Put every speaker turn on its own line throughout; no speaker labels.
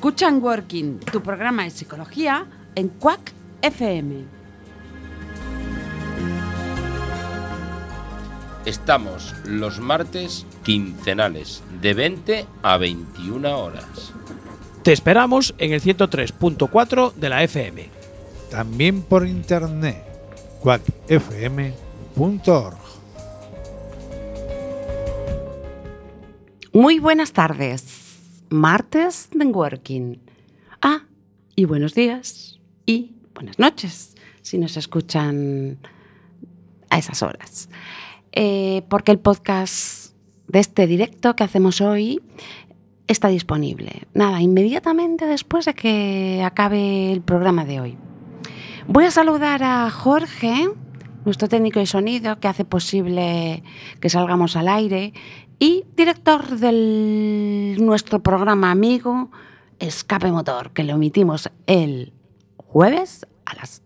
Escuchan Working, tu programa de psicología en Quack FM.
Estamos los martes quincenales de 20 a 21 horas.
Te esperamos en el 103.4 de la FM.
También por internet, quackfm.org.
Muy buenas tardes. Martes de Working. Ah, y buenos días y buenas noches si nos escuchan a esas horas. Eh, porque el podcast de este directo que hacemos hoy está disponible. Nada, inmediatamente después de que acabe el programa de hoy. Voy a saludar a Jorge, nuestro técnico de sonido, que hace posible que salgamos al aire, y director de nuestro programa amigo Escape Motor, que lo emitimos el jueves a las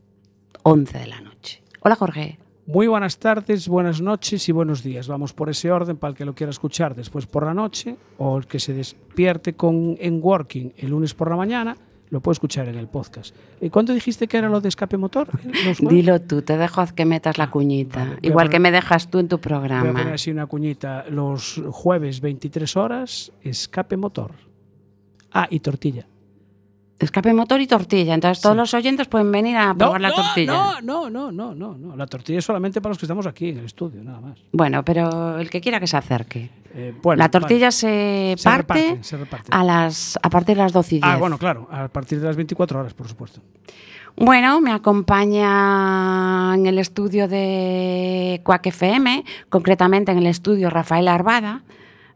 11 de la noche. Hola Jorge.
Muy buenas tardes, buenas noches y buenos días. Vamos por ese orden para el que lo quiera escuchar después por la noche o el que se despierte con en Working el lunes por la mañana, lo puede escuchar en el podcast. ¿Y cuándo dijiste que era lo de escape motor?
Dilo tú, te dejo que metas la cuñita.
Vale, voy a
Igual
poner-
que me dejas tú en tu
Voy a poner
programa.
así una cuñita. Los jueves 23 horas, escape motor. Ah, y tortilla.
Escape motor y tortilla. Entonces todos
Sí.
los oyentes pueden venir a probar la
no,
tortilla.
No, no, no, no, no, no. La tortilla es solamente para los que estamos aquí en el estudio, nada más.
Bueno, pero el que quiera que se acerque.
Eh, bueno,
la tortilla
vale.
se,
Se
parte
reparte, se reparte.
a las a partir de las 12 y 10.
Ah, bueno, claro, a partir de las 24 horas, por supuesto.
Bueno, me acompaña en el estudio de Cuac FM, concretamente en el estudio Rafael Arbada,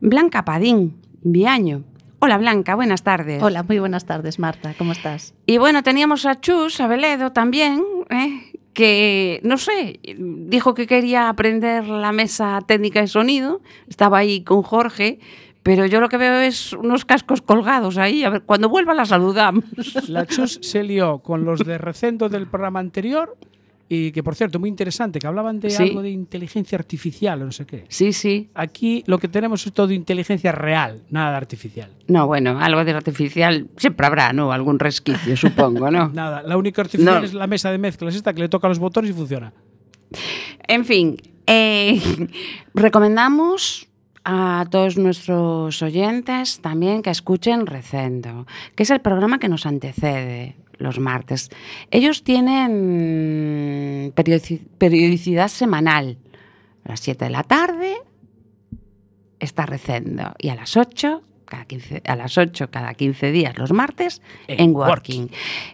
Blanca Padín, Viaño. Hola Blanca, buenas tardes.
Hola, muy buenas tardes, Marta. ¿Cómo estás?
Y bueno, teníamos a Chus, a Beledo también, ¿eh? que, no sé, dijo que quería aprender la mesa técnica de sonido. Estaba ahí con Jorge, pero yo lo que veo es unos cascos colgados ahí. A ver, cuando vuelva la saludamos.
La Chus se lió con los de recendo del programa anterior y que, por cierto, muy interesante, que hablaban de
Sí.
algo de inteligencia artificial o no sé qué.
Sí, sí.
Aquí lo que tenemos es todo inteligencia real, nada artificial.
No, bueno, algo de artificial siempre habrá, ¿no? Algún resquicio, supongo, ¿no?
Nada, la única artificial
No.
es la mesa de mezclas esta que le toca los botones y funciona.
En fin, eh, recomendamos a todos nuestros oyentes también que escuchen Recendo, que es el programa que nos antecede los martes. Ellos tienen periodici- periodicidad semanal. A las 7 de la tarde está Recendo y a las 8 cada 15, a las 8 cada 15 días los martes
En
en, Working.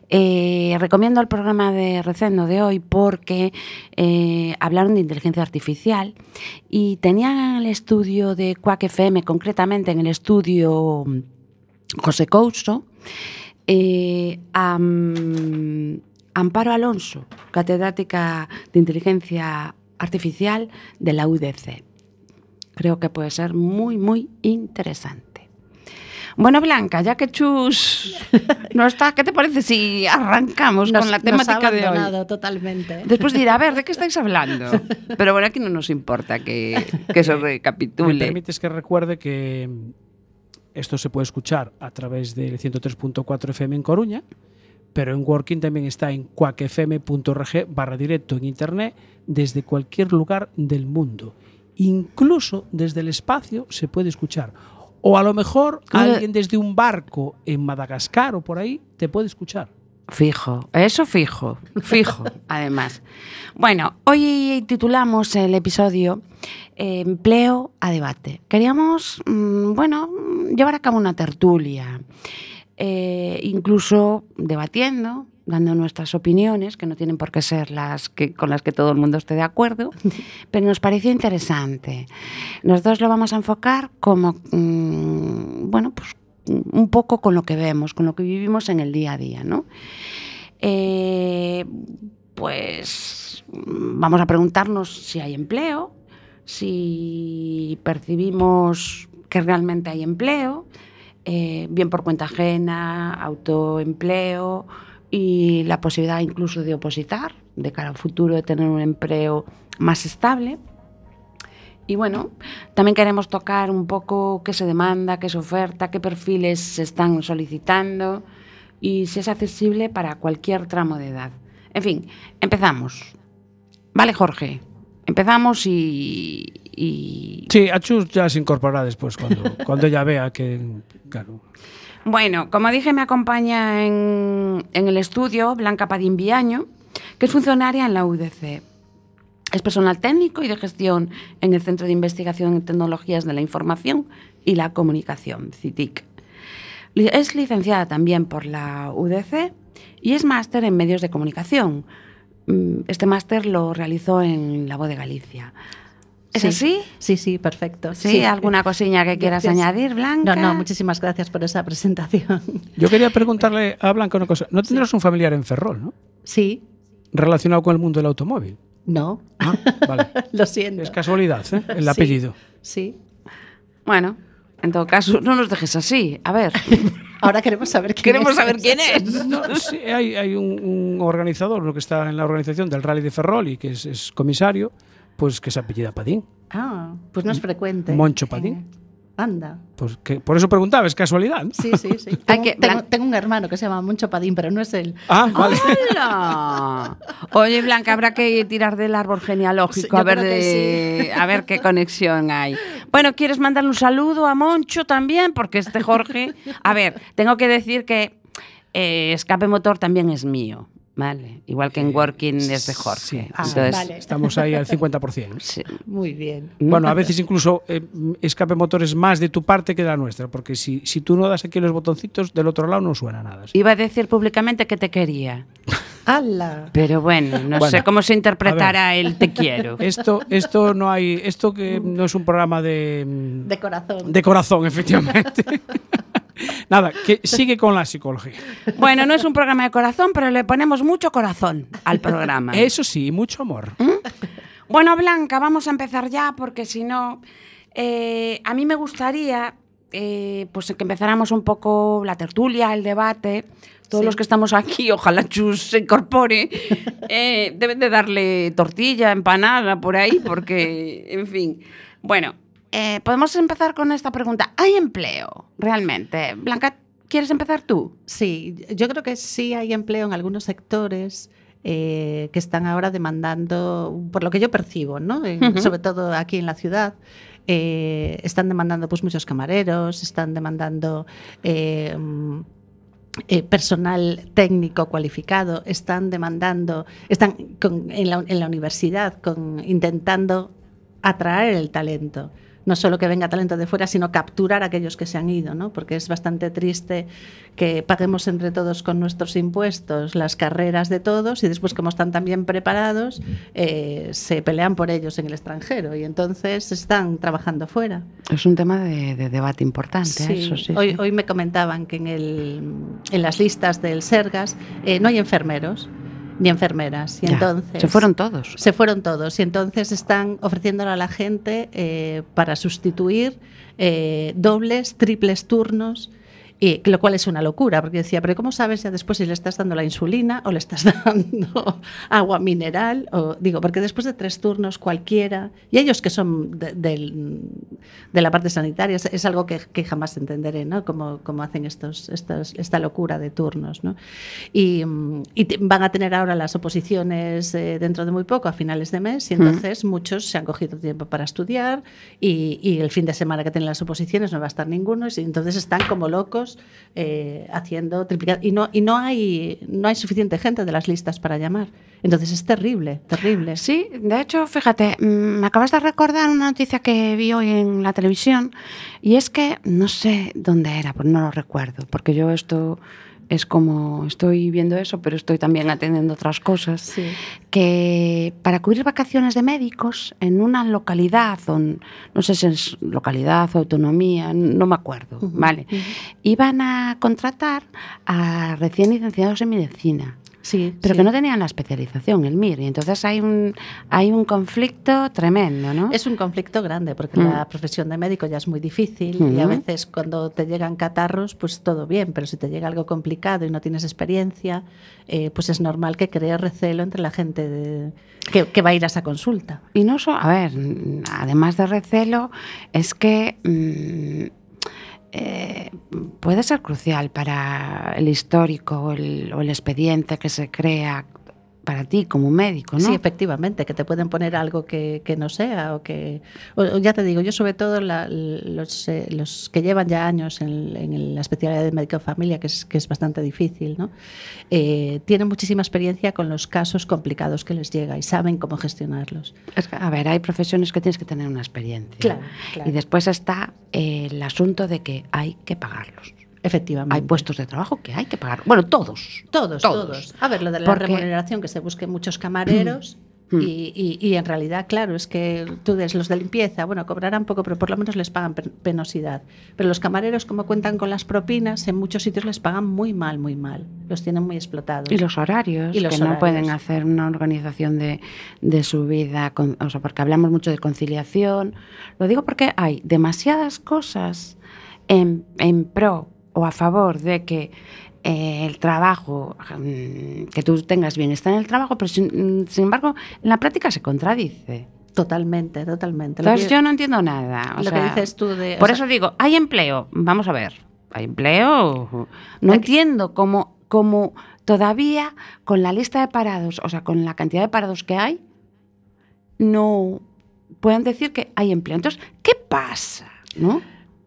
Eh, recomiendo el programa de Recendo de hoy porque eh, hablaron de inteligencia artificial y tenían el estudio de Quack FM, concretamente en el estudio mm, José Couso, eh, a, Amparo Alonso, catedrática de inteligencia artificial de la UDC. Creo que puede ser muy, muy interesante. Bueno, Blanca, ya que Chus no está, ¿qué te parece si arrancamos con la temática de hoy?
abandonado totalmente.
Después dirá, a ver, ¿de qué estáis hablando? Pero bueno, aquí no nos importa que, que se
¿Me
recapitule.
permites que recuerde que esto se puede escuchar a través del 103.4 FM en Coruña, pero en Working también está en cuacfm.org barra directo en Internet desde cualquier lugar del mundo. Incluso desde el espacio se puede escuchar. O a lo mejor alguien desde un barco en Madagascar o por ahí te puede escuchar.
Fijo, eso fijo, fijo, además. Bueno, hoy titulamos el episodio eh, Empleo a debate. Queríamos, mm, bueno, llevar a cabo una tertulia, eh, incluso debatiendo, dando nuestras opiniones, que no tienen por qué ser las que, con las que todo el mundo esté de acuerdo, pero nos pareció interesante. Nosotros lo vamos a enfocar como, mm, bueno, pues un poco con lo que vemos, con lo que vivimos en el día a día, ¿no? Eh, pues vamos a preguntarnos si hay empleo, si percibimos que realmente hay empleo, eh, bien por cuenta ajena, autoempleo y la posibilidad incluso de opositar de cara al futuro de tener un empleo más estable. Y bueno, también queremos tocar un poco qué se demanda, qué se oferta, qué perfiles se están solicitando y si es accesible para cualquier tramo de edad. En fin, empezamos. Vale, Jorge. Empezamos y. y...
Sí, a Chus ya se incorporará después cuando, cuando ella vea que. Claro.
Bueno, como dije, me acompaña en, en el estudio Blanca Padín Viaño, que es funcionaria en la UDC. Es personal técnico y de gestión en el Centro de Investigación en Tecnologías de la Información y la Comunicación, CITIC. Es licenciada también por la UDC y es máster en medios de comunicación. Mm, Este máster lo realizó en la Voz de Galicia. ¿Es
Sí.
así?
Sí, sí, perfecto.
¿Sí? ¿Alguna cosilla que quieras
Gracias.
añadir, Blanca?
No, no, muchísimas gracias por esa presentación.
Yo quería preguntarle a Blanca una cosa. No tendrás un familiar en Ferrol, ¿no?
Sí,
Relacionado con el mundo del automóvil.
No,
Ah, vale.
lo siento.
Es casualidad, ¿eh? El
Sí.
apellido.
Sí.
Bueno, en todo caso, no nos dejes así. A ver,
Ahora queremos saber quién
queremos
es.
saber quién es.
No, sí, hay, hay un, un organizador, uno que está en la organización del Rally de Ferrol y que es, es comisario, pues que se apellida Padín.
Ah, pues no es frecuente.
Moncho Padín.
Eh, anda.
Pues que, por eso preguntaba, es casualidad.
Sí, sí, sí.
Hay
Tengo,
que-
tengo-
Blan-
tengo un hermano que se llama Moncho Padín, pero no es él.
Ah, vale.
¡Hala! Oye, Blanca, habrá que tirar del árbol genealógico
Sí,
a, ver de- a ver qué conexión hay. Bueno, ¿quieres mandarle un saludo a Moncho también? Porque este Jorge... A ver, tengo que decir que eh, Escape Motor también es mío, ¿vale? Igual que en Working es de Jorge.
sí.
Ah,
Entonces,
vale.
Estamos ahí al 50%.
sí.
Muy bien.
Bueno, a veces incluso eh, escape motor es más de tu parte que de la nuestra, porque si, si tú no das aquí los botoncitos, del otro lado no suena nada. ¿sí?
Iba a decir públicamente que te quería,
¡Hala!
pero bueno, no
Bueno,
sé cómo se interpretará el te quiero.
Esto, esto no hay, esto que no es un programa de,
De corazón.
de corazón, efectivamente. Nada, que sigue con la psicología.
Bueno, no es un programa de corazón, pero le ponemos mucho corazón al programa.
Eso sí, mucho amor.
Bueno, Blanca, vamos a empezar ya porque si no, eh, a mí me gustaría eh, pues que empezáramos un poco la tertulia, el debate. Todos
Sí.
los que estamos aquí, ojalá Chus se incorpore, eh, deben de darle tortilla, empanada por ahí, porque, en fin. Bueno, eh, podemos empezar con esta pregunta. ¿Hay empleo realmente? Blanca, ¿quieres empezar tú?
Sí, yo creo que sí hay empleo en algunos sectores eh, que están ahora demandando, por lo que yo percibo, ¿no? En- sobre todo aquí en la ciudad. eh, están demandando pues muchos camareros, están demandando eh, personal técnico cualificado, están demandando, están con- en, la, en la universidad con, intentando atraer el talento. No solo que venga talento de fuera, sino capturar a aquellos que se han ido, ¿no? Porque es bastante triste que paguemos entre todos con nuestros impuestos las carreras de todos y después, como están tan bien preparados, eh, se pelean por ellos en el extranjero y entonces están trabajando fuera.
Es un tema de, de debate importante,
Sí,
eso sí.
hoy,
sí.
hoy me comentaban que en, el, en las listas del Sergas eh, no hay enfermeros ni enfermeras. Y
Ya,
entonces
se fueron todos.
se fueron todos y entonces están ofreciéndolo a la gente eh, para sustituir eh, dobles, triples turnos. Y, lo cual es una locura, porque decía, pero ¿cómo sabes ya después si le estás dando la insulina o le estás dando agua mineral? O, digo, porque después de tres turnos cualquiera, y ellos que son de, la parte sanitaria, es, es algo que, que jamás entenderé, ¿no? Cómo, cómo hacen estos, estos, esta locura de turnos, ¿no? Y, mm, y te- van a tener ahora las oposiciones eh, dentro de muy poco, a finales de mes, y entonces muchos se han cogido tiempo para estudiar y, y el fin de semana que tienen las oposiciones no va a estar ninguno, y entonces están como locos eh, haciendo triplicar. Y, no, y no, hay, no hay suficiente gente de las listas para llamar. Entonces es terrible, terrible.
Sí, de hecho, fíjate, mm, me acabas de recordar una noticia que vi hoy en la televisión y es que no sé dónde era, pero no lo recuerdo, porque yo esto es como, estoy viendo eso, pero estoy también atendiendo otras cosas,
Sí.
que para cubrir vacaciones de médicos en una localidad, o no sé si es localidad o autonomía, no me acuerdo, ¿vale? Iban a contratar a recién licenciados en medicina.
Sí,
pero
sí.
que no tenían la especialización, el MIR. Y entonces hay un, hay un conflicto tremendo, ¿no?
Es un conflicto grande porque
Mm.
la profesión de médico ya es muy difícil y a veces cuando te llegan catarros, pues todo bien, pero si te llega algo complicado y no tienes experiencia, eh, pues es normal que crees recelo entre la gente de- que, que va a ir a esa consulta.
Y no solo, a ver, además de recelo, es que mm, puede ser crucial para el histórico o el, o el expediente que se crea para ti como médico, ¿no?
Sí, efectivamente, que te pueden poner algo que, que no sea o que... o- ya te digo, yo sobre todo la- los, eh, los que llevan ya años en, en la especialidad de médico de familia, que es, que es bastante difícil, ¿no? Eh, tienen muchísima experiencia con los casos complicados que les llega y saben cómo gestionarlos.
Es que, a ver, hay profesiones que tienes que tener una experiencia.
Claro, claro.
Y después está eh, el asunto de que hay que pagarlos.
Efectivamente.
Hay puestos de trabajo que hay que pagar. Bueno, todos.
Todos,
Todos.
todos, A ver, lo de la
Porque-
remuneración, que se busquen muchos camareros.
Mm.
Y, y- y en realidad, claro, es que tú des los de limpieza, bueno, cobrarán poco, pero por lo menos les pagan pen- penosidad. Pero los camareros, como cuentan con las propinas, en muchos sitios les pagan muy mal, muy mal. Los tienen muy explotados.
Y los horarios,
Y los
que no pueden hacer una organización de, de su vida, con- o sea, porque hablamos mucho de conciliación. Lo digo porque hay demasiadas cosas en, en pro o a favor de que eh, el trabajo, mm, que tú tengas bienestar en el trabajo, pero sin, sin embargo, en la práctica se contradice.
Totalmente, totalmente.
Entonces
que-
yo no entiendo nada. o
lo que dices tú de-
Por
sea-
eso digo, hay empleo. Vamos a ver, hay empleo. No
Aquí-
entiendo cómo, cómo todavía con la lista de parados, o sea, con la cantidad de parados que hay, no pueden decir que hay empleo. Entonces, ¿qué pasa? ¿No?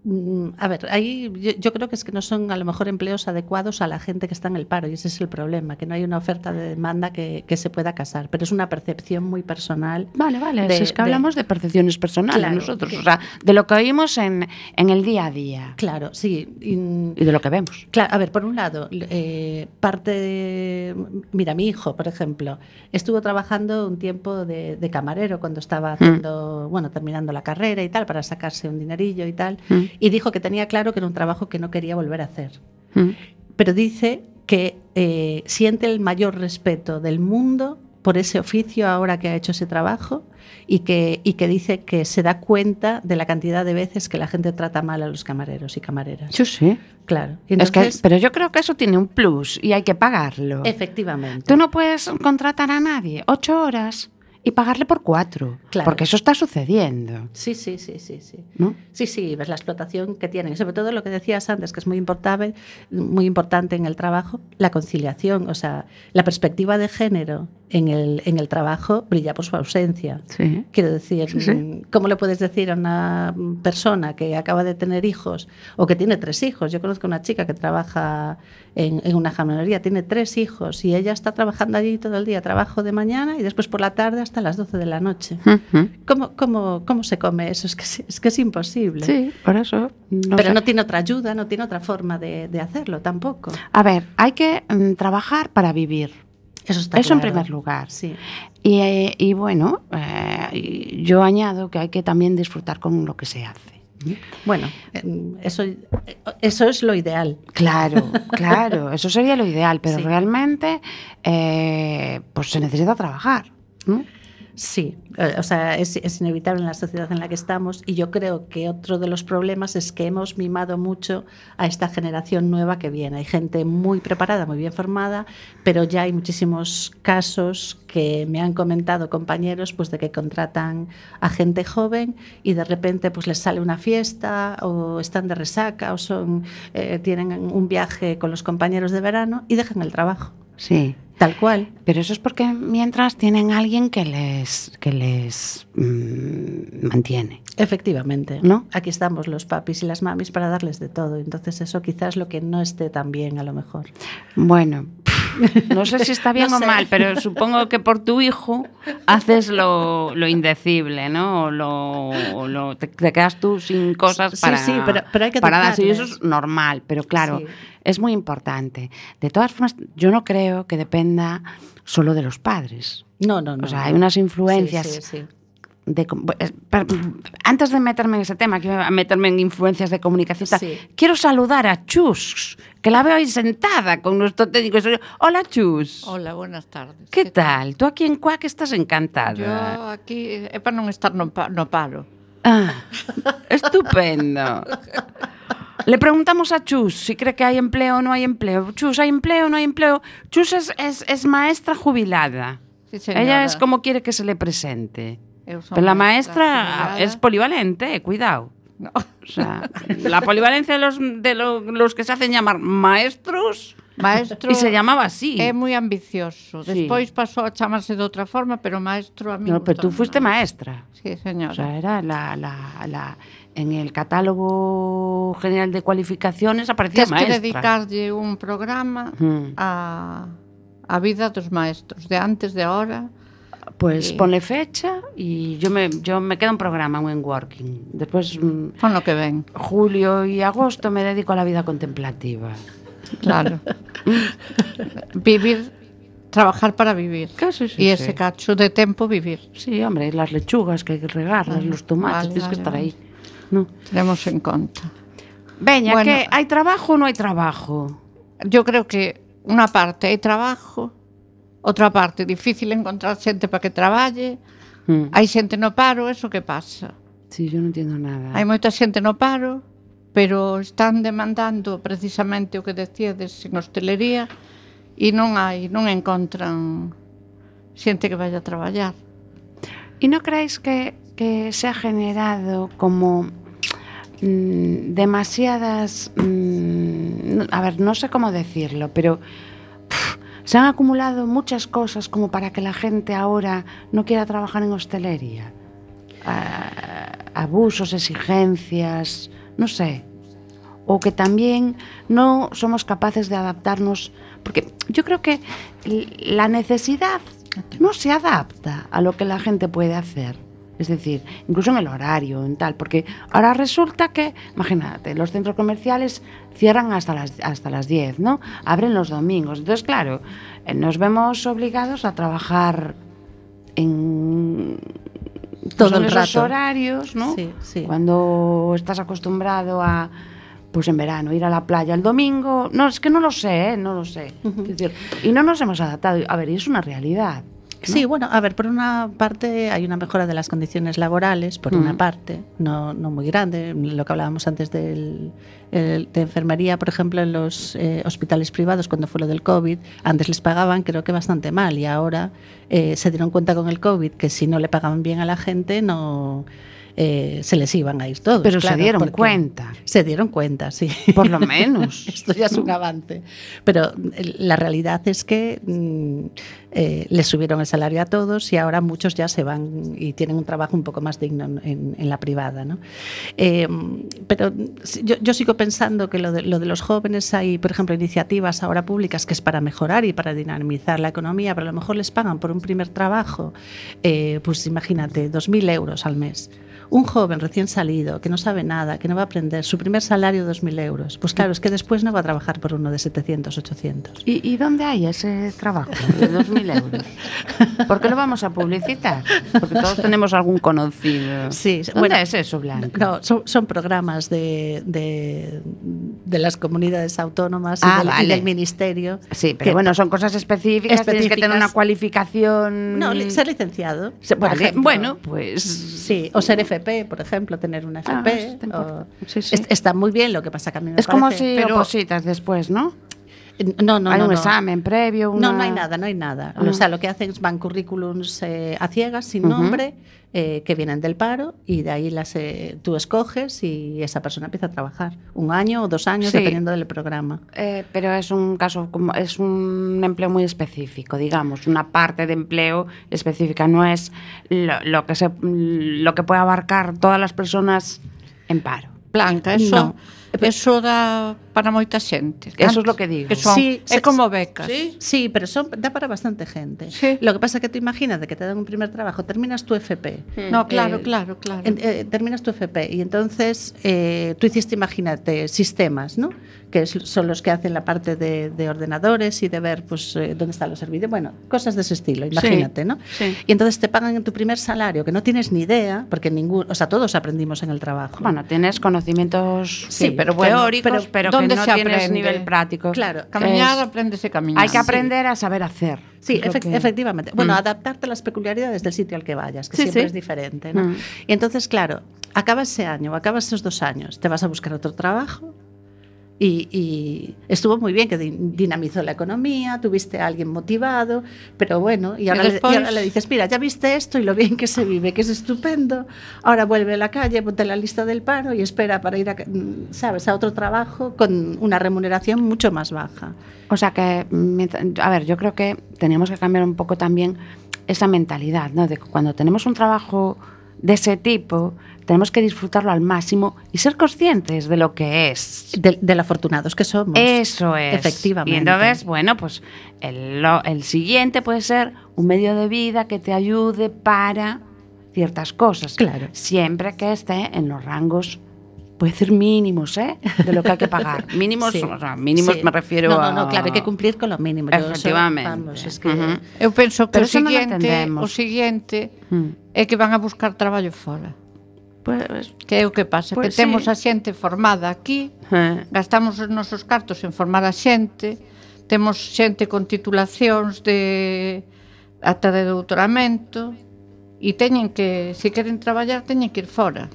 Mm, A ver, ahí yo, yo creo que es que no son a lo mejor empleos adecuados a la gente que está en el paro y ese es el problema, que no hay una oferta de demanda que, que se pueda casar, pero es una percepción muy personal.
Vale, vale.
De-
si es que
de-
hablamos de percepciones personales
Claro,
nosotros,
que-
o sea, de lo que oímos en, en el día a día
Claro, sí. y-
y de lo que vemos.
Claro, a ver, por un lado, eh, parte de, Mira, mi hijo, por ejemplo, estuvo trabajando un tiempo de, de camarero cuando estaba haciendo, bueno, terminando la carrera y tal, para sacarse un dinerillo y tal,
Mm.
Y dijo que tenía claro que era un trabajo que no quería volver a hacer.
Mm.
Pero dice que eh, siente el mayor respeto del mundo por ese oficio ahora que ha hecho ese trabajo y que, y que dice que se da cuenta de la cantidad de veces que la gente trata mal a los camareros y camareras.
Yo sí.
Claro.
Es que- pero yo creo que eso tiene un plus y hay que pagarlo.
efectivamente.
Tú no puedes contratar a nadie ocho horas y pagarle por cuatro.
Claro.
Porque eso está sucediendo.
Sí, sí, sí, sí, sí.
¿no?
Sí, sí, ves la explotación que tienen. Y sobre todo lo que decías antes, que es muy importante, muy importante en el trabajo, la conciliación. O sea, la perspectiva de género en el, en el trabajo brilla por su ausencia.
Sí.
Quiero decir,
Sí, sí.
¿cómo le puedes decir a una persona que acaba de tener hijos o que tiene tres hijos? Yo conozco una chica que trabaja en, en una jamonería, tiene tres hijos y ella está trabajando allí todo el día, trabajo de mañana y después por la tarde hasta las 12 de la noche.
Ujú.
¿Cómo, cómo, cómo se come eso? Es que es, que es imposible.
Sí, por eso. no
Pero
sé.
no tiene otra ayuda, no tiene otra forma de, de hacerlo tampoco.
A ver, hay que mm, trabajar para vivir.
Eso está
Eso en
claro.
primer lugar.
Sí.
Y, eh, y bueno, eh, yo añado que hay que también disfrutar con lo que se hace.
Bueno, eh, eso, eso es lo ideal.
Claro, claro, eso sería lo ideal, pero
Sí.
realmente eh, pues se necesita trabajar. ¿no?
Sí, eh, o sea, es, inevitable en la sociedad en la que estamos y yo creo que otro de los problemas es que hemos mimado mucho a esta generación nueva que viene. Hay gente muy preparada, muy bien formada, pero ya hay muchísimos casos que me han comentado compañeros pues de que contratan a gente joven y de repente pues les sale una fiesta o están de resaca o son eh, tienen un viaje con los compañeros de verano y dejan el trabajo.
Sí.
Tal cual.
Pero eso es porque mientras tienen alguien que les, que les mm, mantiene.
Efectivamente.
¿No?
Aquí estamos los papis y las mamis para darles de todo. Entonces eso quizás lo que no esté tan bien a lo mejor.
Bueno, no sé si está bien
No
o
sé.
mal, pero supongo que por tu hijo haces lo, lo indecible, ¿no? O lo, o lo- te, te quedas tú sin cosas para,
sí, pero- pero hay que.
Sí, eso es normal, pero claro,
Sí.
es muy importante. De todas formas, yo no creo que dependa solo de los padres.
No, no, no.
O sea, hay unas influencias
sí, sí, sí.
De, antes de meterme en ese tema, que meterme en influencias de comunicación,
sí.
quiero saludar a Chus, que la veo ahí sentada con nuestro técnico. Hola Chus.
Hola, buenas tardes.
¿Qué, ¿Qué tal? Tú aquí en Cuac estás encantada.
Yo aquí, é para non estar no, pa, no palo.
Ah, estupendo. Le preguntamos a Chus si cree que hay empleo o no hay empleo. Chus, ¿hay empleo o no hay empleo? Chus es, es, es maestra jubilada.
Sí.
Ella es como quiere que se le presente. Pero la maestra
jubilada.
es polivalente, cuidado.
No.
O sea, la polivalencia de los, de lo- los que se hacen llamar maestros
Maestro
y se llamaba así.
é moi ambicioso.
Sí.
Despois pasou a chamarse de outra forma, pero maestro a mí
No, pero tú fuiste maestra.
Sí,
O
señora.
sea, era la, la, la, en el catálogo general de cualificaciones aparecía
Tens
maestra.
que dedicarlle un programa
mm.
a, a vida dos maestros, de antes, de ahora.
Pues
sí.
ponle fecha y yo me, yo me quedo un programa, un working. Después... Mm,
Con lo que ven.
Julio y agosto me dedico a la vida contemplativa.
Claro. Vivir trabajar para vivir.
Sí, sí,
y ese cacho de tiempo vivir.
Sí, hombre, las lechugas que hay que
regar,
los tomates,
vale,
tienes
vale, que
estar
vale.
ahí no.
Tenemos en conta.
Veña,
bueno,
que hai trabajo ou non hai trabajo?
Yo creo que unha parte hai trabajo, outra parte difícil encontrar xente para que traballe,
mm.
hai xente no paro, eso que pasa?
Sí, yo non entendo nada.
Hai moita xente no paro, pero están demandando precisamente o que decíades en hostelería e non hai, non encontran xente que vaya a traballar.
E non creéis que que se ha generado como mm, demasiadas... mm, a ver, no sé cómo decirlo, pero se han acumulado muchas cosas como para que la gente ahora no quiera trabajar en hostelería? Abusos, exigencias, no sé. O que también no somos capaces de adaptarnos, porque yo creo que la necesidad no se adapta a lo que la gente puede hacer. Es decir, incluso en el horario, en tal, porque ahora resulta que, imagínate, los centros comerciales cierran hasta las, hasta las 10, ¿no? Abren los domingos. Entonces, claro, eh, nos vemos obligados a trabajar en
Todo
pues, en
el
esos
rato.
horarios, ¿no?
Sí, sí.
Cuando estás acostumbrado a, pues en verano, ir a la playa el domingo. No, es que no lo sé, ¿eh? no lo sé. Decir, y no nos hemos adaptado. A ver, y es una realidad. ¿No?
Sí, bueno, a ver, por una parte hay una mejora de las condiciones laborales, por una parte, no, no muy grande, lo que hablábamos antes del, el- de enfermería, por ejemplo, en los eh, hospitales privados, cuando fue lo del COVID, antes les pagaban creo que bastante mal y ahora eh, se dieron cuenta con el COVID que si no le pagaban bien a la gente, no eh, se les iban a ir todos.
Pero
claro,
se dieron cuenta,
Se dieron cuenta, sí.
por lo menos.
Esto ya es un avance. Pero eh, la realidad es que mm, eh, les subieron el salario a todos y ahora muchos ya se van y tienen un trabajo un poco más digno en, la privada. ¿no? Eh, pero yo, yo sigo pensando que lo de, lo de los jóvenes hay, por ejemplo, iniciativas ahora públicas que es para mejorar y para dinamizar la economía, pero a lo mejor les pagan por un primer trabajo, eh, pues imagínate, 2.000 euros al mes. Un joven recién salido, que no sabe nada, que no va a aprender, su primer salario 2.000 euros. Pues claro, es que después no va a trabajar por uno de 700, 800.
¿Y, y dónde hay ese trabajo de 2.000 euros? ¿Por qué lo vamos a publicitar? Porque todos tenemos algún conocido.
Sí,
¿Dónde
bueno,
es eso, Blanca?
No, son, son programas de, de, de las comunidades autónomas y,
Ah,
del, y
vale.
del ministerio.
Sí, pero
que-
bueno, son cosas específicas, tienes que tener
Específicas.
una cualificación...
No, ser licenciado.
Se- vale, bueno, pues...
Sí, o ser FP, por ejemplo, tener una
Ah,
FP.
está
o-
importante. Sí, sí.
Es- Está muy bien, lo que pasa que a mí me
Es como si
pero-
opositas después, ¿no?
No, no,
hay
no,
un
no.
examen previo, una...
No, no hay nada, no hay nada.
Ah.
O sea, lo que hacen es van currículums eh, a ciegas, sin nombre, eh, que vienen del paro y de ahí las eh, tú escoges y esa persona empieza a trabajar. Un año o dos años,
Sí.
dependiendo del programa.
Eh, pero es un caso, como es un empleo muy específico, digamos, una parte de empleo específica, no es lo, lo que se, lo que puede abarcar todas las personas en paro.
Blanca, eso
No.
Eso dá para moita xente.
Eso es lo que digo.
Que son,
Sí,
é
se-
como becas.
Sí, pero son, da para bastante gente.
Sí.
Lo que pasa es que tú imagínate que te dan un primer trabajo, terminas tu FP.
No, claro,
Eh,
claro, claro.
en- eh, terminas tu FP y entonces eh, tú hiciste, imagínate, sistemas, ¿no? Que son los que hacen la parte de, de ordenadores y de ver pues eh, dónde están los servidores, bueno, cosas de ese estilo, imagínate, ¿no?
sí.
Y entonces te pagan en tu primer salario, que no tienes ni idea, porque ningún, o sea, todos aprendimos en el trabajo.
Bueno, tienes conocimientos
Sí,
pero
bueno,
teóricos,
pero
pero, que
¿dónde
no
se
tienes
aprende?
nivel práctico.
Claro.
Camiñar,
Es-
apréndese camiñar.
hay que aprender a saber hacer.
Sí,
que-
efectivamente. Bueno,
Mm.
adaptarte a las peculiaridades del sitio al que vayas, que
Sí,
siempre
sí.
es diferente. ¿no?
Mm.
Y entonces, claro, acaba ese año, acabas esos dos años, te vas a buscar otro trabajo. Y, y estuvo muy bien que din- dinamizó la economía, tuviste a alguien motivado, pero bueno, y ahora, le, y ahora le dices, mira, ya viste esto y lo bien que se vive, que es estupendo, ahora vuelve a la calle, ponte la lista del paro y espera para ir a, ¿sabes? a otro trabajo con una remuneración mucho más baja.
O sea que, a ver, yo creo que teníamos que cambiar un poco también esa mentalidad, ¿no? De que cuando tenemos un trabajo de ese tipo, tenemos que disfrutarlo al máximo y ser conscientes de lo que es.
De, de lo afortunados que somos.
Eso es.
Efectivamente.
Y entonces, bueno, pues el, lo- el siguiente puede ser un medio de vida que te ayude para ciertas cosas.
Claro.
Siempre que esté en los rangos, puede decir mínimos, ¿eh? De lo que hay que pagar. Mínimos,
Sí.
o sea, mínimos
Sí.
me refiero
no,
a...
No, no, claro, hay que cumplir con lo mínimo. Yo eso,
Efectivamente.
vamos, es que.
Eu penso que
Pero
o siguiente,
entendemos.
o siguiente
Mm.
é que van a buscar traballo fora.
Pues,
que é o que pasa?
Pues,
que
sí.
temos a xente formada aquí,
eh.
gastamos os nosos cartos en formar a xente, temos xente con titulacións de ata de doutoramento e teñen que, se queren traballar, teñen que ir fora.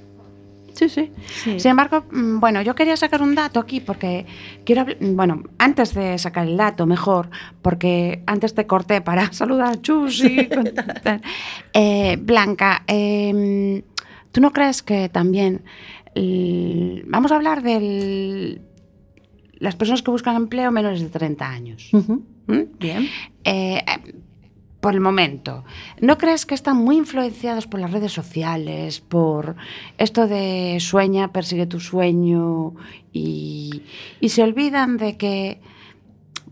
Sí, sí,
sí.
Sin embargo, mm, bueno, yo quería sacar un dato aquí porque quiero, mm, bueno, antes de sacar el dato, mejor, porque antes te corté para saludar a Chus y, eh, Blanca. Eh, ¿tú no crees que también vamos a hablar de las personas que buscan empleo menores de 30 años? ¿Mm?
Bien.
Eh, eh, por el momento, ¿no crees que están muy influenciados por las redes sociales, por esto de sueña, persigue tu sueño y, y se olvidan de que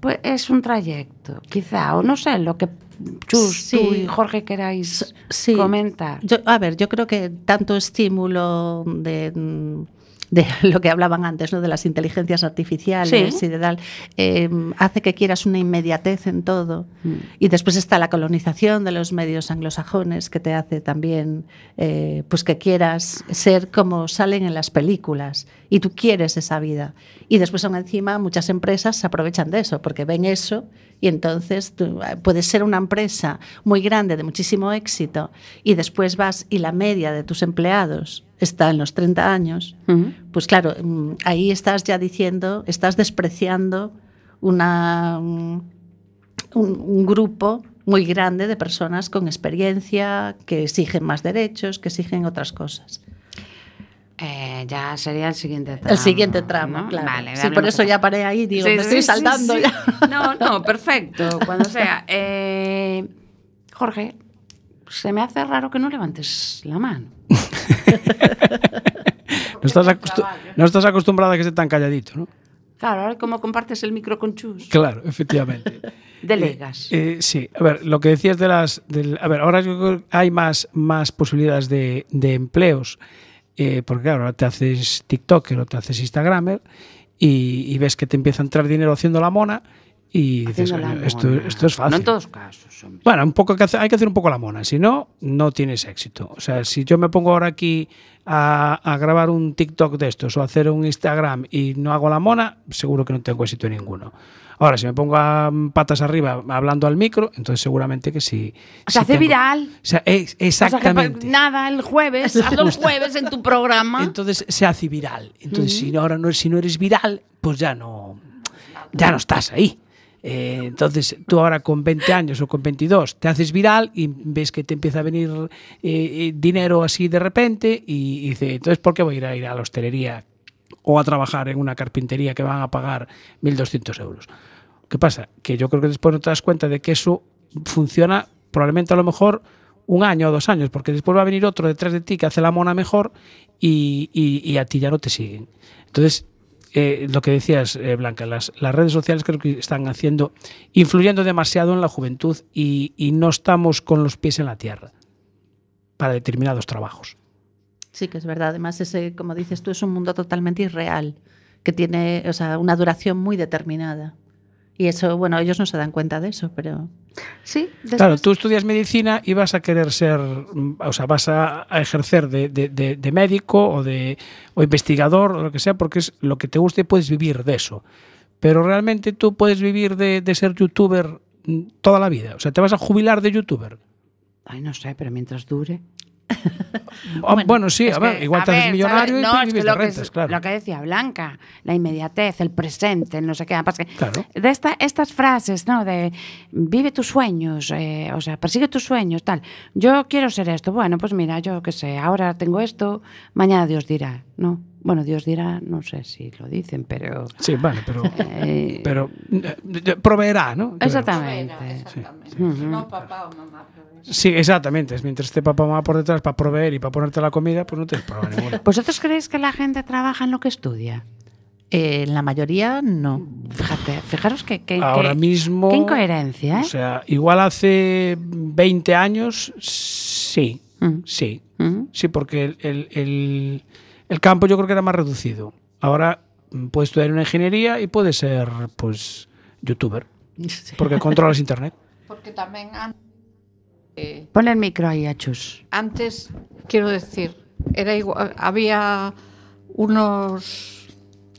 pues, es un trayecto, quizá, o no sé, lo que Chus,
Sí.
tú y Jorge queráis
Sí.
comentar?
Yo, a ver, yo creo que tanto estímulo de, mm, de lo que hablaban antes, ¿no? de las inteligencias artificiales
Sí.
y de tal, eh, hace que quieras una inmediatez en todo.
Mm.
Y después está la colonización de los medios anglosajones que te hace también eh, pues que quieras ser como salen en las películas y tú quieres esa vida. Y después aún encima muchas empresas se aprovechan de eso porque ven eso y entonces tú, eh, puedes ser una empresa muy grande de muchísimo éxito y después vas y la media de tus empleados está en los 30 años, pues claro, mm, ahí estás ya diciendo, estás despreciando una, un, un grupo muy grande de personas con experiencia, que exigen más derechos, que exigen otras cosas.
Eh, ya sería el siguiente tramo.
El siguiente tramo,
¿no?
claro.
Vale,
sí, por eso ya paré ahí, digo,
Sí,
me
sí,
estoy saltando
sí.
ya.
No, no, perfecto, cuando sea. Eh, Jorge, se me hace raro que no levantes la mano.
No estás, acostu- no estás acostumbrada a que esté tan calladito, ¿no?
Claro, ahora como compartes el micro con Chus,
Claro, efectivamente.
delegas.
Eh, sí, a ver, lo que decías de las... del- a ver, ahora hay más, más posibilidades de, de empleos, eh, porque claro, ahora te haces TikToker o te haces Instagramer y, y ves que te empieza a entrar dinero haciendo la mona y dices,
Haciendo la
"Coño, esto,
mona".
esto es fácil.
No en todos casos, hombre.
Bueno, un poco que hace- hay que hacer un poco la mona, si no, no tienes éxito. O sea, si yo me pongo ahora aquí a, a grabar un TikTok de estos o hacer un Instagram y no hago la mona, seguro que no tengo éxito ninguno. Ahora, si me pongo a mm, patas arriba hablando al micro, entonces seguramente que sí.
Se
sí
hace
tengo-
viral.
O sea, es-
O sea
exactamente.
nada, el jueves, hazlo el jueves en tu programa.
Entonces se hace viral. Entonces, si ahora no, si no eres viral, pues ya no, ya no estás ahí. Eh, entonces, tú ahora con 20 años o con 22 te haces viral y ves que te empieza a venir eh, eh, dinero así de repente y, y dice, entonces, ¿por qué voy a ir a ir a la hostelería o a trabajar en una carpintería que van a pagar 1.200 euros? ¿Qué pasa? Que yo creo que después no te das cuenta de que eso funciona probablemente a lo mejor un año o dos años, porque después va a venir otro detrás de ti que hace la mona mejor y, a ti ya no te siguen. Entonces, eh, lo que decías, eh, Blanca, las, redes sociales creo que están haciendo, influyendo demasiado en la juventud y, y no estamos con los pies en la tierra para determinados trabajos.
Sí, que es verdad. Además, ese, como dices tú, es un mundo totalmente irreal, que tiene o sea, una duración muy determinada. Y eso, bueno, ellos no se dan cuenta de eso, pero
Sí, después-
Claro, tú estudias medicina y vas a querer ser, mm, o sea, vas a, a ejercer de, de- de- de médico o de o investigador o lo que sea, porque es lo que te guste y puedes vivir de eso. Pero realmente tú puedes vivir de, de ser youtuber mm, toda la vida. O sea, te vas a jubilar de youtuber.
Ay, no sé, pero mientras dure.
Ah, Bueno, sí, a ver,
que,
igual
a
te haces millonario
¿sabes?
y
no, es que lo que
rentas,
es-
claro.
Lo que decía Blanca, la inmediatez, el presente, el no sé qué. que
Claro.
De esta, estas frases, ¿no? De vive tus sueños, eh, o sea, persigue tus sueños, tal. Yo quiero ser esto. Bueno, pues mira, yo qué sé, ahora tengo esto, mañana Dios dirá, ¿no? Bueno, Dios dirá, no sé si lo dicen, pero.
Sí, vale, pero,
eh,
pero eh, proveerá, ¿no?
Exactamente.
Exactamente.
Ujú.
No papá o mamá. pero
Sí, exactamente. Mientras esté papá o mamá por detrás para proveer y para ponerte la comida, pues no tienes problema ninguno.
¿Vosotros creéis que la gente trabaja en lo que estudia?
eh, en la mayoría no.
Fíjate, fijaros que, que,
Ahora
que-
mismo.
qué incoherencia, ¿eh?
O sea, igual hace 20 años, sí,
Mm,
sí.
mm.
Sí, porque el, el- el- el campo yo creo que era más reducido. Ahora mm, puedes estudiar una ingeniería y puedes ser, pues, youtuber, porque controlas internet.
Porque tamén an- eh,
Ponle el micro ahí a Chus.
antes, quiero decir, era igual, había unos,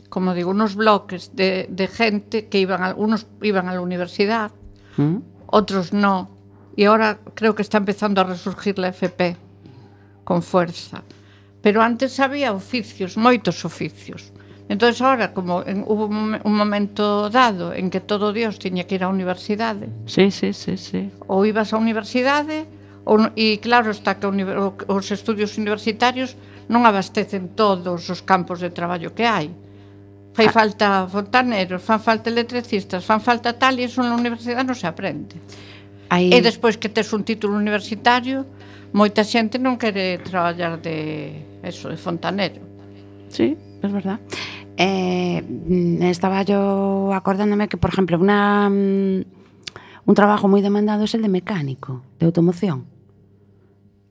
como digo, unos bloques de, de gente que iban, a, unos iban a la universidad,
¿Mm?
otros no. Y ahora creo que está empezando a resurgir la FP con fuerza. Pero antes había oficios, moitos oficios. Entón, ahora, como en, hubo un momento dado en que todo Dios tiña que ir á universidade.
Sí, sí, sí, sí.
Ou ibas á universidade, ou, e claro está que os estudios universitarios non abastecen todos os campos de traballo que hai. Fai ah. falta fontaneros, fan falta electricistas, fan falta tal, e iso na universidade non se aprende.
Aí...
E despois que tes un título universitario, moita xente non quere traballar de eso, de fontanero.
Sí, es verdad. Eh, estaba yo acordándome que, por ejemplo, una, mm, un trabajo muy demandado es el de mecánico, de automoción.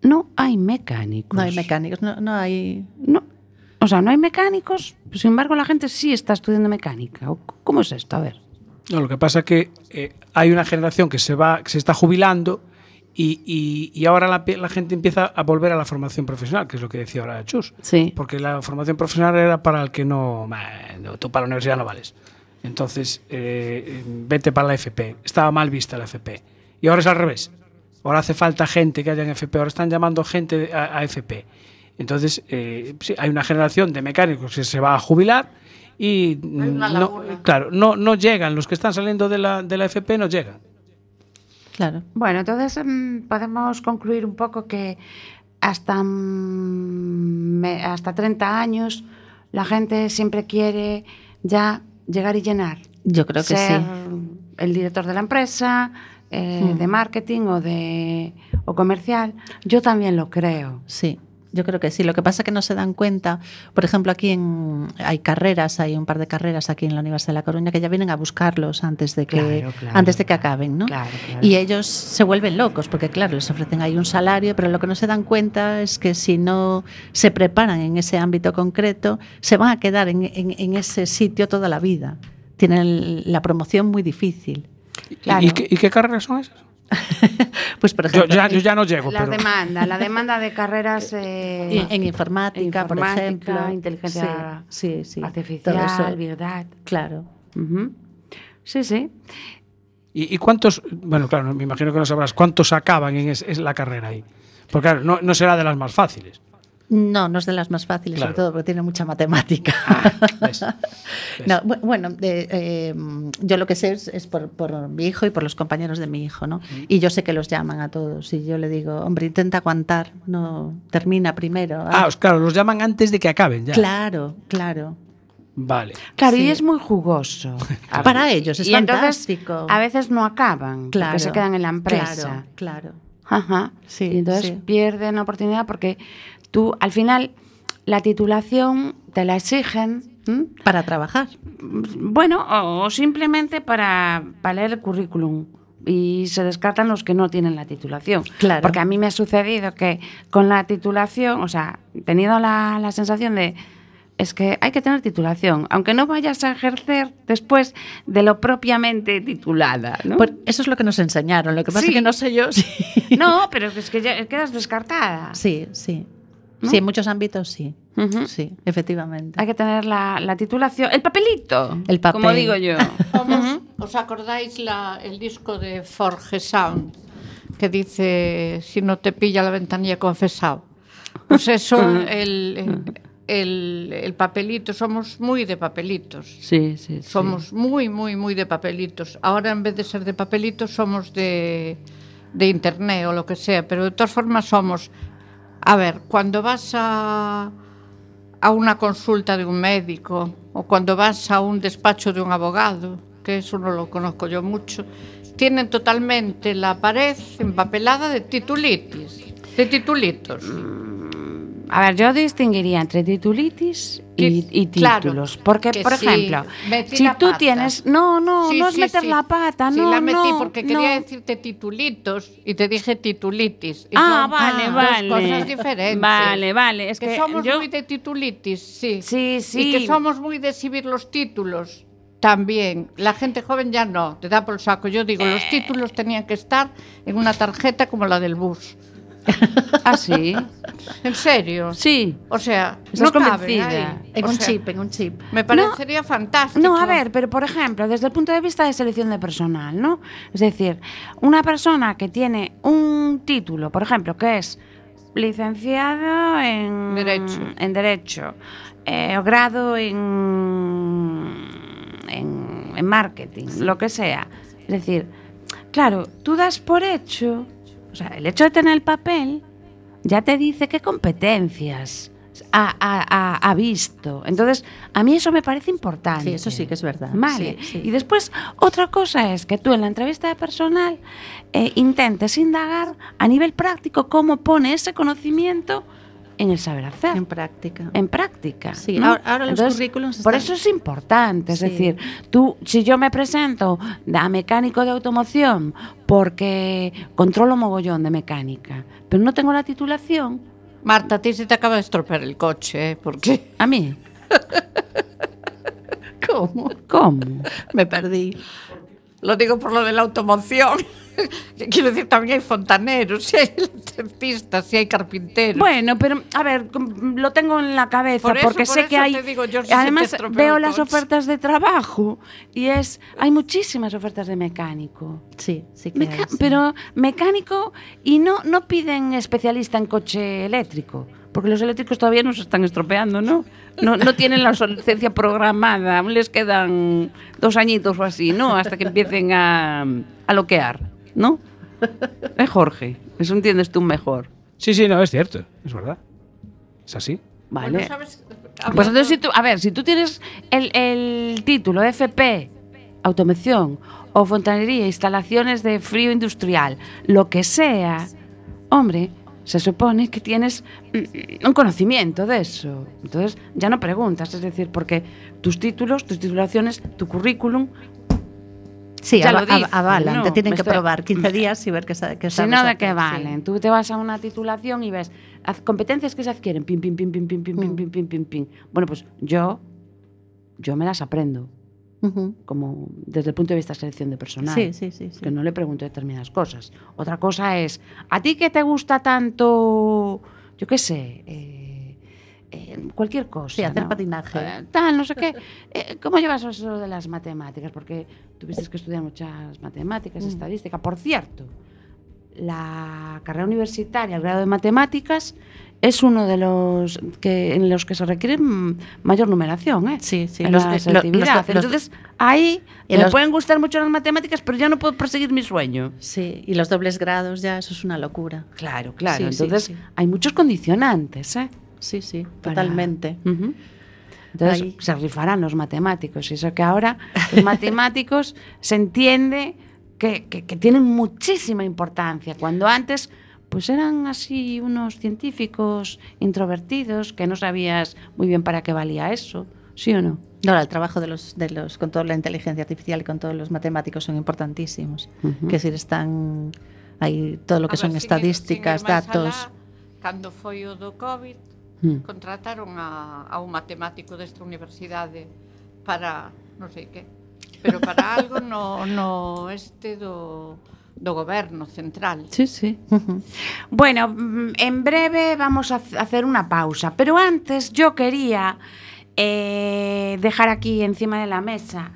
No hay mecánicos.
No hay mecánicos, no, no hay.
No. O sea, no hay mecánicos, sin embargo la gente sí está estudiando mecánica. ¿O c- ¿Cómo es esto? A ver.
No, lo que pasa es que eh, hay una generación que se va, que se está jubilando y, y- y ahora la, la gente empieza a volver a la formación profesional, que es lo que decía ahora Chus.
Sí.
Porque la formación profesional era para el que no, "Bah, no, tú para la universidad no vales. Entonces, eh, vete para la FP. Estaba mal vista la FP. Y ahora es al revés. Ahora hace falta gente que haya en FP. Ahora están llamando gente a, a FP. Entonces, eh, sí, hay una generación de mecánicos que se va a jubilar y
una
no, claro, no, no llegan. Los que están saliendo de la, de la FP no llegan.
Claro.
Bueno, entonces mm, podemos concluir un poco que hasta, me- hasta 30 años la gente siempre quiere ya llegar y llenar.
Yo creo que
ser
sí.
el director de la empresa, eh,
Mm.
de marketing o de o comercial. Yo también lo creo.
Sí, yo creo que sí. Lo que pasa es que no se dan cuenta. Por ejemplo, aquí en, hay carreras, hay un par de carreras aquí en la Universidad de La Coruña que ya vienen a buscarlos antes de que,
Claro, claro,
antes de que acaben, ¿no?
Claro, claro.
Y ellos se vuelven locos porque, claro, les ofrecen ahí un salario, pero lo que no se dan cuenta es que si no se preparan en ese ámbito concreto, se van a quedar en, en- en ese sitio toda la vida. Tienen la promoción muy difícil.
¿Y-
Claro.
¿Y, qué, y qué carreras son esas?
Pues, por
Yo
ejemplo,
ya, yo ya no llego,
la
pero...
demanda, la demanda de carreras eh,
en, en informática, por ejemplo.
inteligencia
sí, sí, sí. Todo
artificial,
eso,
verdad.
Claro.
Sí, sí.
¿Y, y cuántos, bueno, claro, me imagino que no sabrás, cuántos acaban en es, es la carrera ahí? Porque claro, no, no será de las más fáciles.
No, no es de las más fáciles,
Claro.
sobre todo porque tiene mucha matemática.
¿ves? ¿Ves?
No, bu- bueno, de, eh, yo lo que sé es, es por, por mi hijo y por los compañeros de mi hijo, ¿no? Y yo sé que los llaman a todos y yo le digo, hombre, intenta aguantar, no termina primero.
Ah, os- claro, los llaman antes de que acaben ya.
claro, claro.
Vale.
Claro, y es muy jugoso. A
Para ellos es
y entonces,
fantástico.
a veces no acaban,
Claro.
porque se quedan en la empresa.
Claro, claro.
Ajá.
Sí,
y entonces
sí.
pierden la oportunidad porque tú, al final, la titulación te la exigen.
Para trabajar.
Bueno, o, o simplemente para, para leer el currículum. Y se descartan los que no tienen la titulación.
Claro.
Porque a mí me ha sucedido que con la titulación, o sea, he tenido la, la sensación de, es que hay que tener titulación, aunque no vayas a ejercer después de lo propiamente titulada. ¿no?
Pues eso es lo que nos enseñaron. Lo que pasa
Sí.
es que no sé yo. Sí,
No, pero es que ya quedas descartada.
sí. Sí,
¿No?
Sí, en muchos ámbitos sí.
Ujú.
Sí, efectivamente.
Hay que tener la, la titulación, el papelito,
El papel.
como digo yo.
¿Os acordáis la- el disco de Forge Sound que dice si no te pilla la ventanilla confesado? Pues eso, el, el, el- el papelito, somos muy de papelitos.
Sí, sí, sí.
Somos muy, muy, muy de papelitos. Ahora en vez de ser de papelitos somos de, de internet o lo que sea, pero de todas formas somos... A ver, cuando vas a, a una consulta de un médico o cuando vas a un despacho de un abogado, que eso no lo conozco yo mucho, tienen totalmente la pared empapelada de titulitis, de titulitos. Mm.
A ver, yo distinguiría entre titulitis y,
claro,
títulos. porque,
que
por
sí,
ejemplo, si tú
pata.
tienes. No, no,
Sí,
no es
sí,
meter
sí.
la pata,
Sí,
no.
la metí
no,
porque
no.
quería decirte titulitos y te dije titulitis. Y
Ah,
son
vale,
dos
vale.
cosas diferentes.
Vale, vale. Es
que,
que,
somos
yo.
muy de titulitis, sí.
Sí, sí.
Y que somos muy de exhibir los títulos. También, la gente joven ya no, te da por el saco. Yo digo,
Eh.
los títulos tenían que estar en una tarjeta como la del bus.
Ah, sí.
En serio.
Sí.
O sea,
Estás
no
convencida.
ahí.
En
O
un
sea,
chip, en un chip.
Me parecería fantástico.
No, a ver, pero por ejemplo, desde el punto de vista de selección de personal, ¿no? Es decir, una persona que tiene un título, por ejemplo, que es licenciado en
Derecho.
en derecho, eh, o grado en, en, en marketing, lo que sea. Es decir, claro, tú das por hecho, o sea, el hecho de tener el papel ya te dice qué competencias ha, ha- ha- ha visto. Entonces, a mí eso me parece importante.
Sí, eso sí que es verdad.
Vale.
Sí, sí.
Y después, otra cosa es que tú en la entrevista de personal eh, intentes indagar a nivel práctico cómo pone ese conocimiento en el saber hacer.
En práctica.
en práctica.
Sí,
¿no?
ahora- ahora los currículums
Por
están-
eso es importante. Es
Sí.
decir, tú, si yo me presento a mecánico de automoción porque controlo mogollón de mecánica, pero no tengo la titulación,
Marta, a ti se te acaba de estropear el coche, ¿eh? Porque
a mí,
¿Cómo?
¿cómo?
Me perdí.
Lo digo por lo de la automoción. Quiero decir, también hay fontaneros, si hay electricistas, si hay carpinteros.
Bueno, pero a ver, lo tengo en la cabeza
por eso,
porque
por
sé que hay.
Digo,
además, veo las ofertas de trabajo y es. Hay muchísimas ofertas de mecánico.
Sí, sí que
Meca
hay, sí.
Pero mecánico y no, no piden especialista en coche eléctrico Porque los eléctricos todavía no se están estropeando, ¿no? No, no tienen la obsolescencia programada. Aún les quedan dos añitos o así, ¿no? Hasta que empiecen a, a loquear, ¿no? Eh, Jorge, eso entiendes tú mejor.
Sí, sí, no, es cierto, es verdad. Es así.
Vale.
Bueno, ¿sabes?
Pues entonces, si tú, a ver, si tú tienes el, el título FP, automoción o fontanería, instalaciones de frío industrial, lo que sea, hombre, se supone que tienes mm, un conocimiento de eso. Entonces, ya no preguntas, es decir, porque tus títulos, tus titulaciones, tu currículum,
Sí,
ya lo
avalan,
¿no?
te tienen que
estoy-
probar 15 días y ver que, que
si no, ¿de qué
sí.
valen? Tú te vas a una titulación y ves competencias que se adquieren, pim, pim, pim, pim, pim, pim, pim,
Mm.
pim, pim, pim, pim. Bueno, pues yo, yo me las aprendo. Como desde el punto de vista de selección de personal.
Sí, sí, sí. sí.
Que no le pregunto determinadas cosas. Otra cosa es, ¿a ti qué te gusta tanto, yo qué sé, eh, eh, cualquier cosa?
Sí, hacer
¿no?
patinaje.
Eh, tal, no sé qué. ¿Cómo llevas eso de las matemáticas? Porque tuviste que estudiar muchas matemáticas,
Mm.
estadística. Por cierto, la carrera universitaria, el grado de matemáticas, es uno de los que en los que se requiere mayor numeración, ¿eh?
Sí, sí.
en
los- lo-
Entonces, ahí me
los-
pueden gustar mucho las matemáticas, pero ya no puedo perseguir mi sueño.
sí, y los dobles grados ya, eso es una locura.
Claro, claro.
Sí,
Entonces,
sí.
hay muchos condicionantes, ¿eh?
Sí, sí,
Para-
totalmente.
Entonces,
Ahí.
se rifarán los matemáticos. Y eso que ahora los matemáticos se entiende que, que- que tienen muchísima importancia. Cuando antes, pues eran así unos científicos introvertidos que no sabías muy bien para qué valía eso, ¿sí o no?
No, el trabajo de los, de los con toda la inteligencia artificial y con todos los matemáticos son importantísimos.
Uh -huh.
Que decir, están aí todo lo que
a
son
sin
estadísticas,
sin
datos.
Alá, cando foi o do COVID,
hmm.
contrataron a, a un matemático desta universidade para, non sei que, pero para algo no, no este do do goberno central.
Sí, sí. Bueno, mm, en breve vamos a hacer una pausa, pero antes yo quería eh, dejar aquí encima de la mesa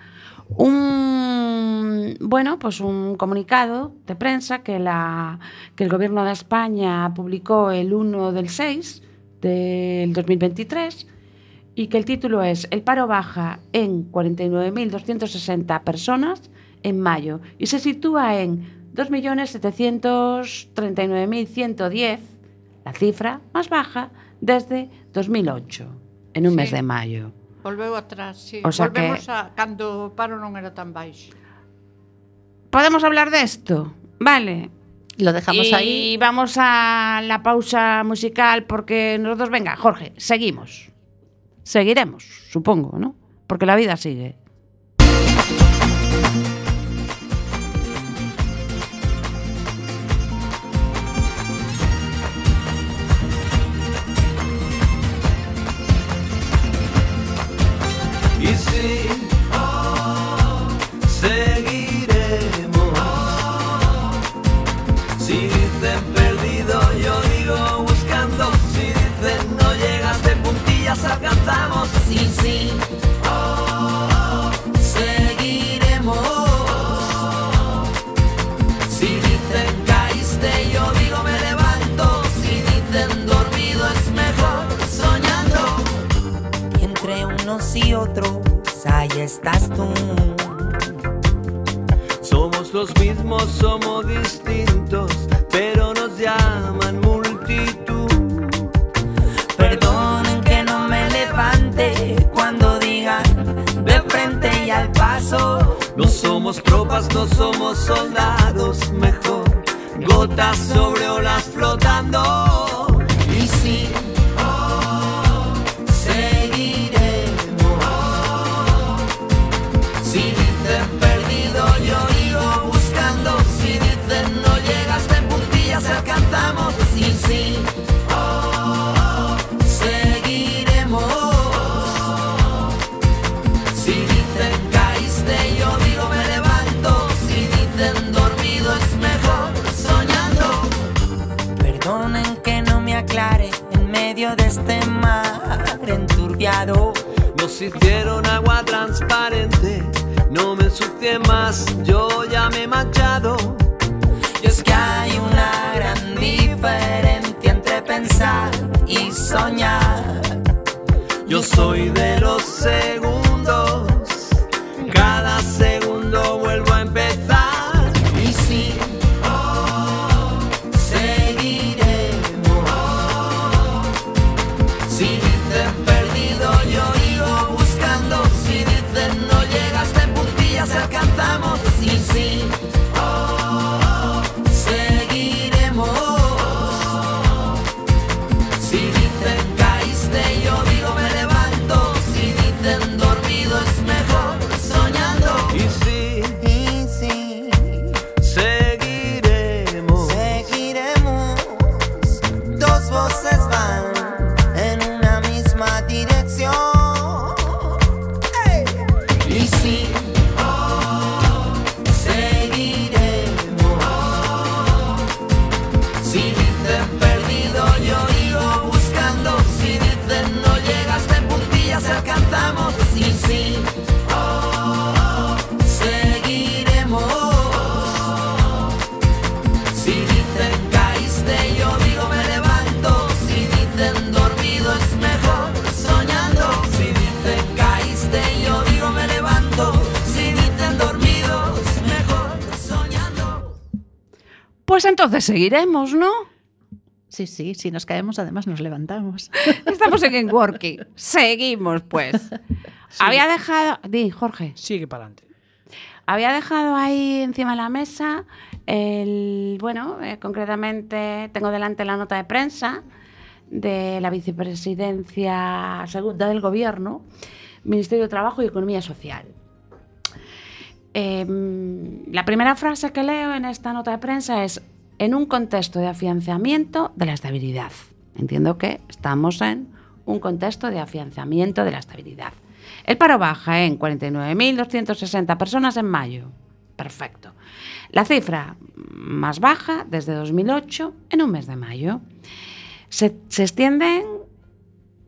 un bueno, pues un comunicado de prensa que la que el gobierno de España publicó el 1 del 6 del 2023 y que el título es El paro baja en 49.260 personas en mayo y se sitúa en 2.739.110, la cifra más baja desde 2008, en un
sí.
mes de maio.
Volveu atrás, sí.
O sea
Volvemos que... a cando o paro non era tan baixo.
Podemos hablar desto, vale.
Lo dejamos
y
ahí.
Y vamos a la pausa musical porque nosotros, venga, Jorge, seguimos. Seguiremos, supongo, ¿no? Porque la vida sigue.
Estás tú.
Somos los mismos, somos distintos, pero nos llaman multitud.
Perdonen que no me levante cuando digan de frente y al paso.
No somos tropas, no somos soldados, mejor gotas sobre olas flotando.
Medio de este mar enturbiado.
Nos hicieron agua transparente, no me ensucie más, yo ya me he manchado.
Y es que hay una gran diferencia entre pensar y soñar.
Yo soy de los segundos,
Pues entonces seguiremos, ¿no?
Sí, sí, si nos caemos, además nos levantamos.
Estamos en Working. Seguimos, pues. Había dejado. Di, Jorge.
Sigue para adelante.
Había dejado ahí encima de la mesa el. Bueno, eh, concretamente tengo delante la nota de prensa de la vicepresidencia segunda del gobierno Ministerio de Trabajo y Economía Social. Eh, la primera frase que leo en esta nota de prensa es en un contexto de afianzamiento de la estabilidad. Entiendo que estamos en un contexto de afianzamiento de la estabilidad. El paro baja en 49.260 personas en mayo. Perfecto. La cifra más baja desde 2008 en un mes de mayo. Se, se extiende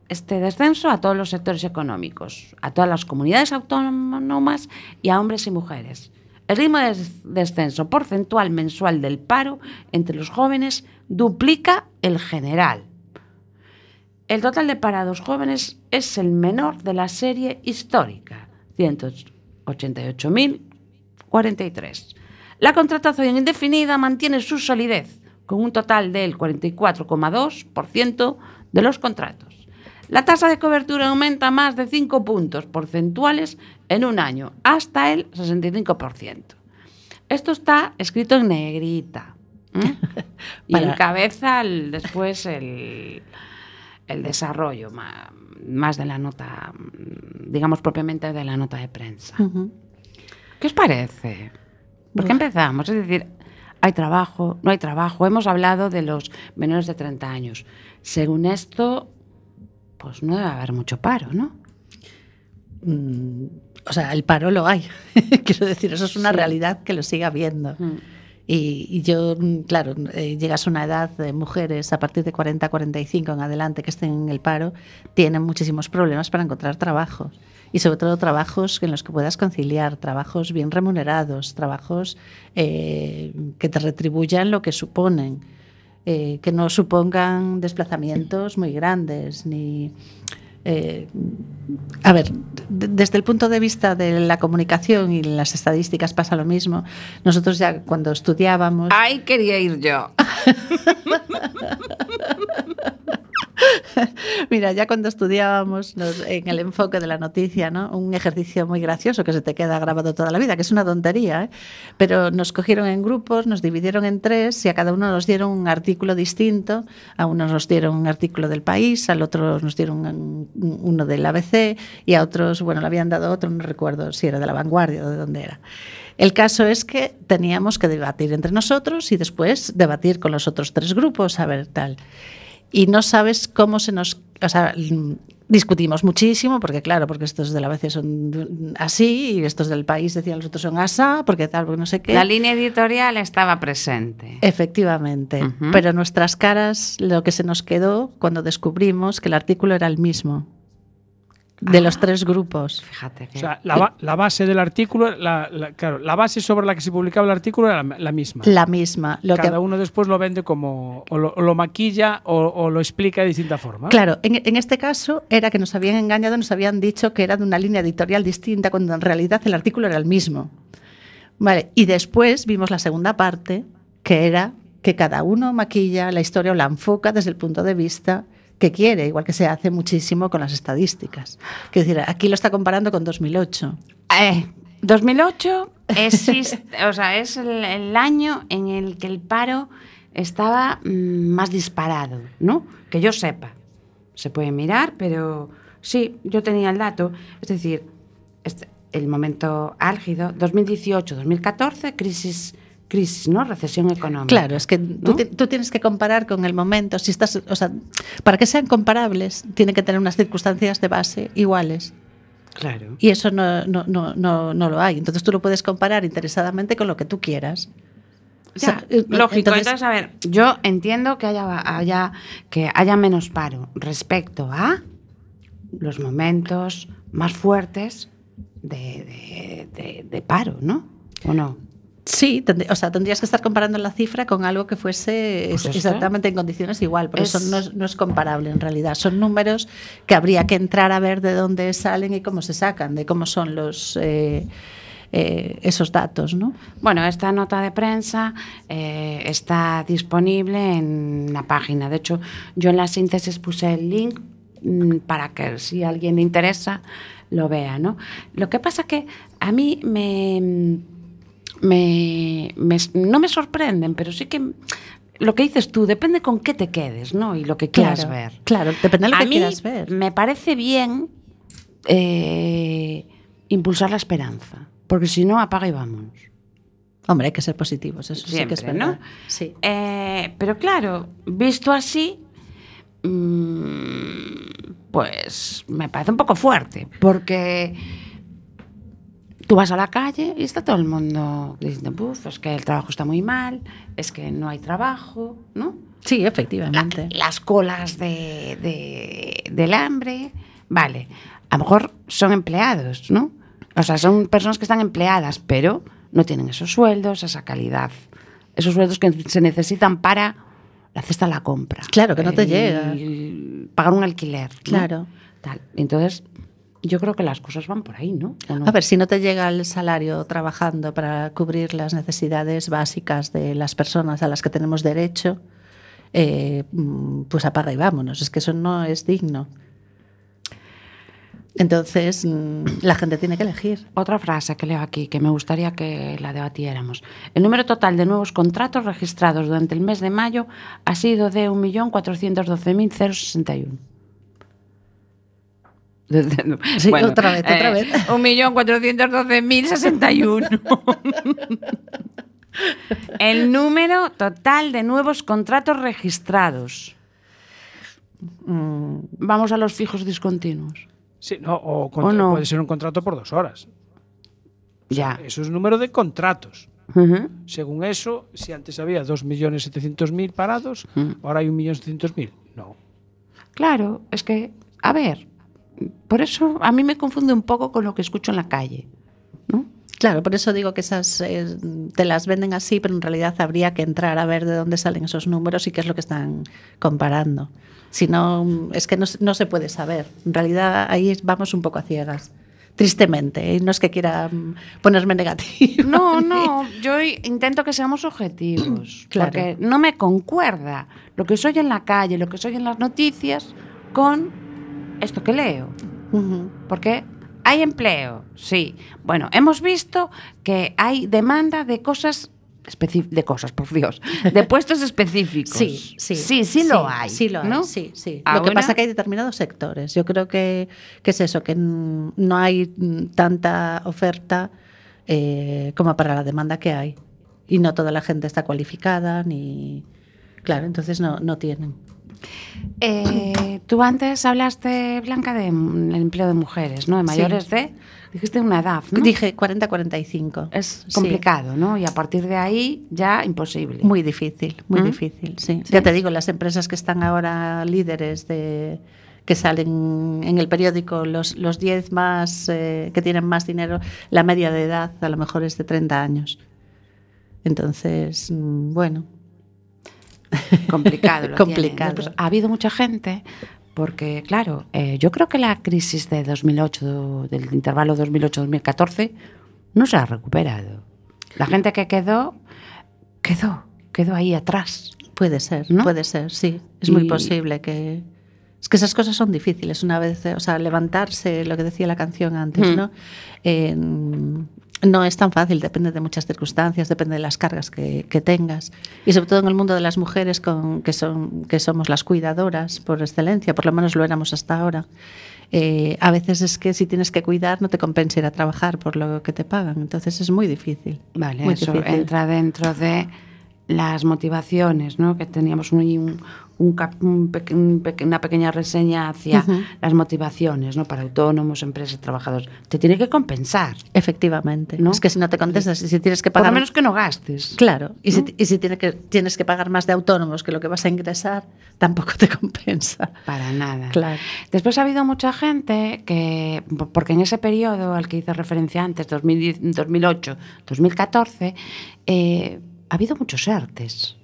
este descenso a todos los sectores económicos, a todas las comunidades autónomas y a hombres y mujeres. El ritmo de des- descenso porcentual mensual del paro entre los jóvenes duplica el general. El total de parados jóvenes es el menor de la serie histórica, 188.043. La contratación indefinida mantiene su solidez, con un total del 44,2% de los contratos. La tasa de cobertura aumenta más de 5 puntos porcentuales en un año, hasta el 65%. Esto está escrito en negrita. ¿eh? y
Para-
el- después el, el desarrollo más de la nota, digamos propiamente de la nota de prensa. ¿Qué os parece? ¿Por qué empezamos? Es decir, hay trabajo, no hay trabajo. Hemos hablado de los menores de 30 años. Según esto, pues no debe haber mucho paro, ¿no?
Mm, o sea, el paro lo hay. Quiero decir, eso es una
Sí.
realidad que lo sigue habiendo. Y, y yo, mm, claro, eh, llegas a una edad de mujeres a partir de 40, 45 en adelante que estén en el paro, tienen muchísimos problemas para encontrar trabajo. Y sobre todo trabajos en los que puedas conciliar, trabajos bien remunerados, trabajos eh, que te retribuyan lo que suponen, eh, que no supongan desplazamientos muy grandes, ni... eh, a ver, de- desde el punto de vista de la comunicación y las estadísticas pasa lo mismo. Nosotros ya cuando estudiábamos...
Ahí quería ir yo.
Mira, ya cuando estudiábamos en el enfoque de la noticia, ¿no? un ejercicio muy gracioso que se te queda grabado toda la vida, que es una tontería, ¿eh? pero nos cogieron en grupos, nos dividieron en tres y a cada uno nos dieron un artículo distinto. A uno nos dieron un artículo del país, al otro nos dieron un- uno del ABC y a otros, bueno, le habían dado otro, no recuerdo si era de la vanguardia o de dónde era. El caso es que teníamos que debatir entre nosotros y después debatir con los otros tres grupos, a ver tal y no sabes cómo se nos... O sea, discutimos muchísimo, porque claro, porque estos de la ABC son así, y estos del país decían los otros son asá, porque tal, porque no sé qué.
La línea editorial estaba presente.
Efectivamente,
Ujú.
pero nuestras caras, lo que se nos quedó cuando descubrimos que el artículo era el mismo, de los tres grupos.
Fíjate que...
O sea, la, ba- la base del artículo, la, la- claro, la base sobre la que se publicaba el artículo era la, la misma.
La misma. Lo
Cada
que,
uno después lo vende como, o lo, o lo maquilla o, o lo explica de distinta forma.
Claro, en, en este caso era que nos habían engañado, nos habían dicho que era de una línea editorial distinta, cuando en realidad el artículo era el mismo. Vale, y después vimos la segunda parte, que era que cada uno maquilla la historia o la enfoca desde el punto de vista que quiere, igual que se hace muchísimo con las estadísticas. Quiero decir, aquí lo está comparando con 2008.
Eh, 2008 existe, o sea, es el, el año en el que el paro estaba mm, más disparado, ¿no? Que yo sepa. Se puede mirar, pero sí, yo tenía el dato. Es decir, este- el momento álgido, 2018-2014, crisis, crisis, ¿no? Recesión económica.
Claro, es que tú,
¿no?
ti- tú tienes que comparar con el momento. Si estás, o sea, para que sean comparables, tienen que tener unas circunstancias de base iguales.
Claro.
Y eso no, no, no, no, no lo hay. Entonces tú lo puedes comparar interesadamente con lo que tú quieras. O sea,
Ya, lógico.
entonces-
Entonces, a ver, yo entiendo que haya, haya, que haya menos paro respecto a los momentos más fuertes de, de- de- de paro, ¿no? ¿O no?
Sí, o sea, tendrías que estar comparando la cifra con algo que fuese
Pues
exactamente en condiciones igual, pero
Es-
eso no es, no es comparable en realidad. Son números que habría que entrar a ver de dónde salen y cómo se sacan, de cómo son los eh, eh, esos datos, ¿no?
Bueno, esta nota de prensa eh, está disponible en la página. De hecho, yo en la síntesis puse el link mm, para que si a alguien le interesa lo vea, ¿no? Lo que pasa que a mí me, me, me- no me sorprenden, pero sí que lo que dices tú depende con qué te quedes, ¿no? Y lo que quieras
Claro,
ver.
Claro, depende de lo
a
que
mí
quieras ver.
me parece bien eh, impulsar la esperanza. Porque si no, apaga y vámonos.
Hombre, hay que ser positivos, eso sí que es
Siempre,
verdad.
¿no?
Sí.
Eh, pero claro, visto así, mm, pues me parece un poco fuerte, porque tú vas a la calle y está todo el mundo diciendo, "Buf, es que el trabajo está muy mal, es que no hay trabajo, ¿no?
Sí,
La-
efectivamente.
las colas de, de- del hambre, vale, a lo mejor son empleados, ¿no? O sea, son personas que están empleadas, pero no tienen esos sueldos, esa calidad, esos sueldos que se necesitan para la cesta de la compra.
Claro, que no te
El-
llega.
Pagar un alquiler. ¿no?
Claro.
Tal. Entonces, yo creo que las cosas van por ahí, ¿no?
A ver, si no te llega el salario trabajando para cubrir las necesidades básicas de las personas a las que tenemos derecho, eh, mm, pues apaga y vámonos. Es que eso no es digno. Entonces, mm, la gente tiene que elegir.
Otra frase que leo aquí que me gustaría que la debatiéramos. El número total de nuevos contratos registrados durante el mes de mayo ha sido de 1.412.061.
Sí, otra vez, otra vez.
1.412.061. El número total de nuevos contratos registrados.
Mm,
Vamos a los fijos discontinuos.
Sí, no, o, contra-
¿O no?
puede ser un contrato por dos horas.
Ya.
Eso es número de contratos. Según eso, si antes había 2.700.000 parados,
Mm.
ahora hay 1.700.000. No.
Claro, es que, a ver, por eso a mí me confunde un poco con lo que escucho en la calle. ¿no?
Claro, por eso digo que esas eh, te las venden así, pero en realidad habría que entrar a ver de dónde salen esos números y qué es lo que están comparando. Si no, es que no, se- no se puede saber. En realidad ahí vamos un poco a ciegas. Tristemente, ¿eh? no es que quiera mm, ponerme negativo.
No, no, yo intento que seamos objetivos,
Claro.
porque no me concuerda lo que soy en la calle, lo que soy en las noticias, con esto que leo. Porque hay empleo, sí. Bueno, hemos visto que hay demanda de cosas de cosas, por Dios, de puestos específicos.
Sí, sí.
Sí, sí, lo hay.
Sí, lo hay.
¿no?
Sí, sí. Lo que pasa es que hay determinados sectores. Yo creo que, que es eso, que no hay tanta oferta eh, como para la demanda que hay. Y no toda la gente está cualificada, ni. Claro, entonces no, no tienen.
Eh, tú antes hablaste, Blanca, del empleo de mujeres, ¿no? De mayores de, dijiste una edad, ¿no?
Dije 40-45.
es
Sí.
complicado, ¿no? Y a partir de ahí ya imposible.
Muy difícil, muy
¿Mm?
difícil, sí.
Sí.
Ya te digo, las empresas que están ahora líderes de que salen en el periódico, los, los 10 más eh, que tienen más dinero, la media de edad a lo mejor es de 30 años. Entonces, mm, bueno,
complicado. Lo
Complicado.
Después, ha habido mucha gente, porque claro, eh, yo creo que la crisis de 2008, del intervalo 2008-2014, no se ha recuperado. La gente que quedó, quedó, quedó ahí atrás.
puede ser,
¿No?
puede ser, sí. Es muy posible que... Es que esas cosas son difíciles una vez, o sea, levantarse, lo que decía la canción antes,
Mm.
¿no? Eh, no es tan fácil, depende de muchas circunstancias, depende de las cargas que, que tengas. Y sobre todo en el mundo de las mujeres, con, que, son, que somos las cuidadoras por excelencia, por lo menos lo éramos hasta ahora. eh, a veces es que si tienes que cuidar no te compensa ir a trabajar por lo que te pagan, entonces es muy difícil.
Vale,
muy
eso
difícil.
entra dentro de las motivaciones, ¿no? Que teníamos un, un- un un peque- un peque- una pequeña reseña hacia las motivaciones, ¿no? Para autónomos, empresas, trabajadores. Te tiene que compensar.
Efectivamente.
¿No?
Es que si no te contestas, si tienes que
Por
pagar
lo menos que no gastes.
Claro, y si, y si tiene que, tienes que pagar más de autónomos que lo que vas a ingresar, tampoco te compensa.
Para nada.
Claro.
Después ha habido mucha gente que, porque en ese periodo al que hice referencia antes, 2010 2008, 2014, eh, ha habido muchos ERTES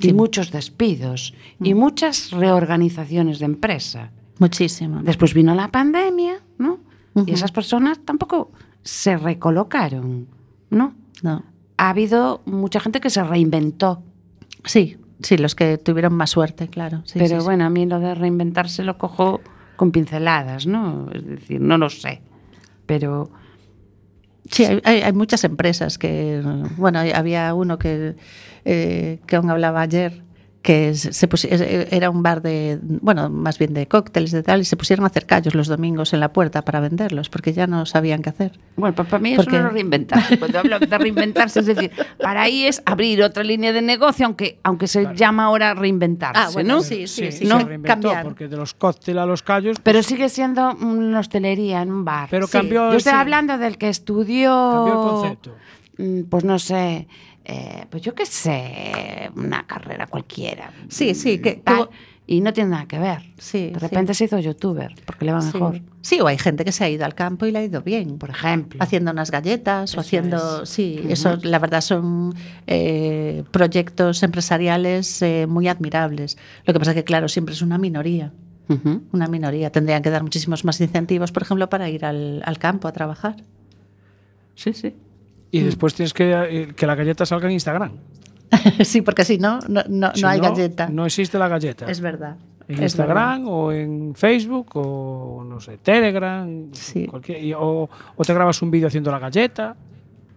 y muchos despidos y muchas reorganizaciones de empresa.
Muchísimo.
Después vino la pandemia, ¿no? Y esas personas tampoco se recolocaron, ¿no?
No.
Ha habido mucha gente que se reinventó.
Sí, sí, los que tuvieron más suerte, claro. sí,
pero
sí.
bueno, a mí lo de reinventarse lo cojo con pinceladas, ¿no? Es decir, no lo sé. Pero
Sí, hay, hay- muchas empresas que, bueno, había uno que, eh, que aún hablaba ayer, que se, era un bar de, bueno, más bien de cócteles de tal, y se pusieron a hacer callos los domingos en la puerta para venderlos, porque ya no sabían qué hacer.
Bueno, pa- para mí eso
Porque-
no es reinventarse. Cuando hablo de reinventarse, es decir, para ahí es abrir otra línea de negocio, aunque, aunque se llama ahora reinventarse,
Ah, bueno,
¿no?
sí, sí, sí,
¿no?
se
cambiar.
porque de los cócteles a los callos
Pero sigue siendo una hostelería en un bar.
Pero
Sí.
cambió,
Yo estoy
sí,
hablando del que estudió.
cambió el concepto.
mm, Pues no sé. Eh, pues yo qué sé, una carrera cualquiera.
Sí, sí, que-
tal,
que-
y no tiene nada que ver.
Sí,
de
sí.
repente se hizo youtuber, porque le va
Sí.
mejor,
Sí, o hay gente que se ha ido al campo y le ha ido bien.
por ejemplo.
haciendo unas galletas
Eso
o haciendo
es.
sí eso la verdad son eh, proyectos empresariales eh, muy admirables lo que pasa es que claro siempre es una minoría una minoría tendrían que dar muchísimos más incentivos por ejemplo para ir al, al campo a trabajar
Sí, sí.
Y
Mm.
después tienes que eh, que la galleta salga en Instagram.
sí porque si no no, no,
Si
no hay galleta
No existe la galleta.
es verdad
en
es
Instagram o en Facebook o no sé, Telegram,
Sí.
cualquier- o, o te grabas un vídeo haciendo la galleta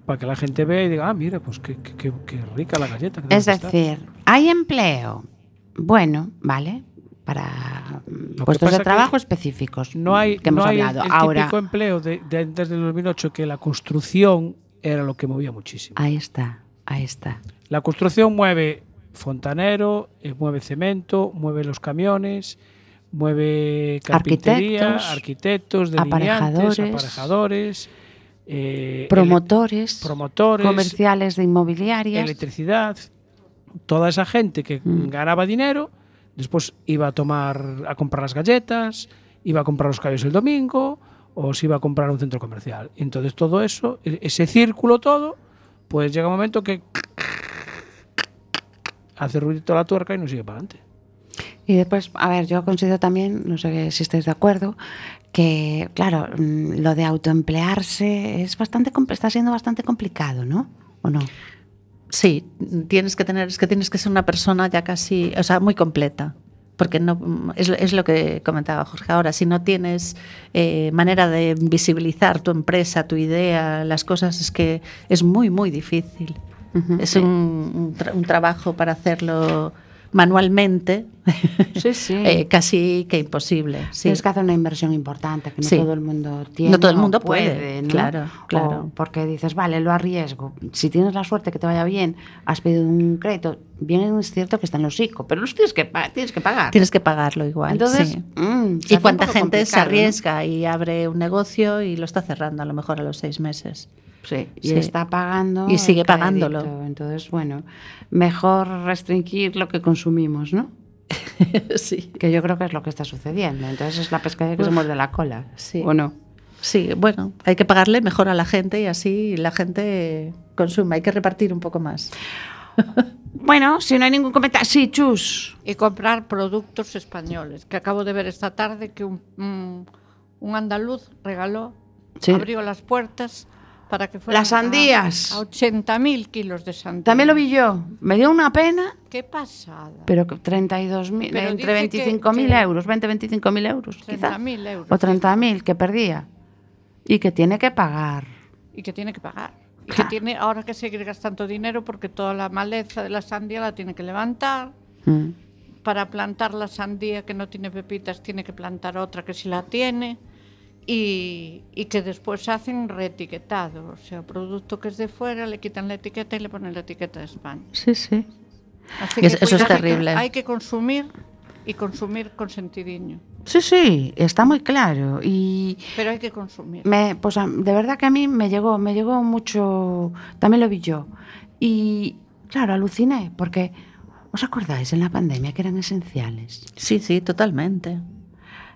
para que la gente vea y diga, ah, mira, pues qué, qué- qué- qué rica la galleta. que
Es
debe estar".
decir, hay empleo. Bueno, vale. Para puestos de trabajo específicos
no hay,
que hemos
no hay
hablado.
el
Ahora,
típico empleo de, de antes del 2008 que la construcción era lo que movía muchísimo.
ahí está, ahí está.
La construcción mueve fontanero, eh, mueve cemento, mueve los camiones, mueve carpintería,
Arquitectos,
arquitectos,
aparejadores,
aparejadores, eh,
Promotores,
promotores,
comerciales de inmobiliarias.
electricidad, toda esa gente que
Mm.
ganaba dinero, después iba a tomar a comprar las galletas, iba a comprar los callos el domingo o se iba a comprar un centro comercial. Entonces todo eso, e- ese círculo todo, pues llega un momento que hace ruidito la tuerca y no sigue para adelante.
Y después, a ver, yo considero también, no sé si estáis de acuerdo, que, claro, mm, lo de autoemplearse es bastante, está siendo bastante complicado, ¿no? ¿O no?
Sí, tienes que tener, es que tienes que ser una persona ya casi, o sea, muy completa. Porque no, es, lo- es lo que comentaba Jorge ahora, si no tienes eh, manera de visibilizar tu empresa, tu idea, las cosas, es que es muy, muy difícil. Es un, un tra- un trabajo para hacerlo manualmente,
Sí, sí.
eh, casi que imposible. Sí.
Tienes que hacer una inversión importante, que no todo el mundo tiene.
No todo el mundo puede,
¿no?
claro,
O
claro.
porque dices, vale, lo arriesgo. Si tienes la suerte que te vaya bien, has pedido un crédito, bien es cierto que está en los ICO, pero los tienes que, tienes que pagar.
Tienes que pagarlo igual.
Entonces, mm,
¿Y cuánta gente se arriesga y abre un negocio y lo está cerrando a lo mejor a los seis meses?
Sí, y
Sí.
está pagando.
Y sigue
el crédito.
pagándolo.
Entonces, bueno, mejor restringir lo que consumimos, ¿no?
sí.
Que yo creo que es lo que está sucediendo. Entonces es la pescadilla que se muerde la cola.
Sí.
¿O no?
Sí, bueno, hay que pagarle mejor a la gente y así la gente consume. Hay que repartir un poco más.
Bueno, si no hay ningún comentario. Sí, chus.
y comprar productos españoles. Que acabo de ver esta tarde que un, un- un andaluz regaló,
Sí.
abrió las puertas para que fueran
Las sandías.
a, a 80.000 kilos de sandía.
También lo vi yo. Me dio una pena,
Qué pasada.
pero que 32.000,
Pero
entre
dice que-
25.000
que-
euros, 20, 25.000 euros, quizá.
30.000 euros.
O 30.000 que perdía. Y que tiene que pagar.
Y que tiene que pagar. Y que tiene ahora que seguir gastando dinero porque toda la maleza de la sandía la tiene que levantar.
Mm.
Para plantar la sandía que no tiene pepitas, tiene que plantar otra que sí la tiene. Y, y que después hacen reetiquetado. O sea, producto que es de fuera, le quitan la etiqueta y le ponen la etiqueta de España.
Sí, sí.
Así
Es- eso es
cuidado, que
terrible.
Hay que consumir y consumir con sentidiño.
Sí, sí, está muy claro. Y
Pero hay que consumir.
me, pues de verdad que a mí me llegó, me llegó mucho, también lo vi yo. Y claro, aluciné, porque ¿os acordáis en la pandemia que eran esenciales?
Sí, sí, totalmente.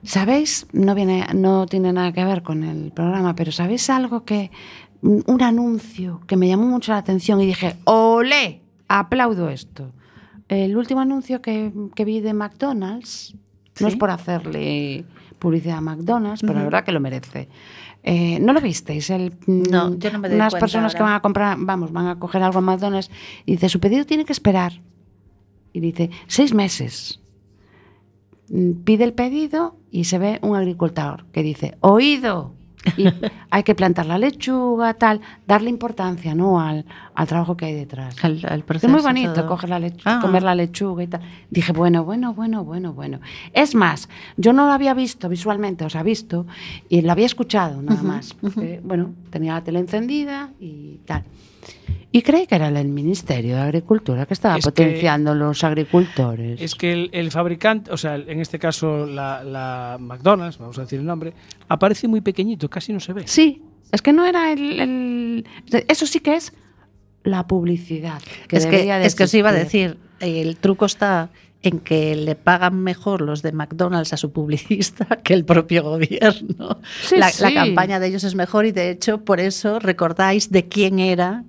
¿Sabéis? No, viene, no tiene nada que ver con el programa, pero ¿sabéis algo que, un un anuncio que me llamó mucho la atención y dije, ¡olé! Aplaudo esto. El último anuncio que, que vi de McDonald's, no es por hacerle publicidad a McDonald's, pero la verdad que lo merece. Eh, ¿No lo visteis? El, mm,
No, yo no me doy
Unas personas que van a comprar, vamos, van a coger algo a McDonald's y dice, su pedido tiene que esperar. Y dice, seis meses. Mm, Pide el pedido y se ve un agricultor que dice, oído, Y hay que plantar la lechuga, tal, darle importancia, ¿no? Al, al trabajo que hay detrás.
Al, al
Es
proceso,
muy bonito
todo.
coger la lechu-
Ah.
comer la lechuga y tal. Dije, bueno, bueno, bueno, bueno, bueno. Es más, yo no lo había visto visualmente, o sea, visto, y lo había escuchado nada más. porque, Bueno, tenía la tele encendida y tal. Y creí que era el Ministerio de Agricultura que estaba
Es que-
potenciando los agricultores.
Es que el, el fabricante, o sea, en este caso la, la McDonald's, vamos a decir el nombre, aparece muy pequeñito, casi no se ve.
Sí, es que no era el, el- Eso sí que es la publicidad. Que
es que,
de
es que os iba a decir, el truco está en que le pagan mejor los de McDonald's a su publicista que el propio gobierno.
Sí,
la,
sí.
la campaña de ellos es mejor y de hecho por eso recordáis de quién era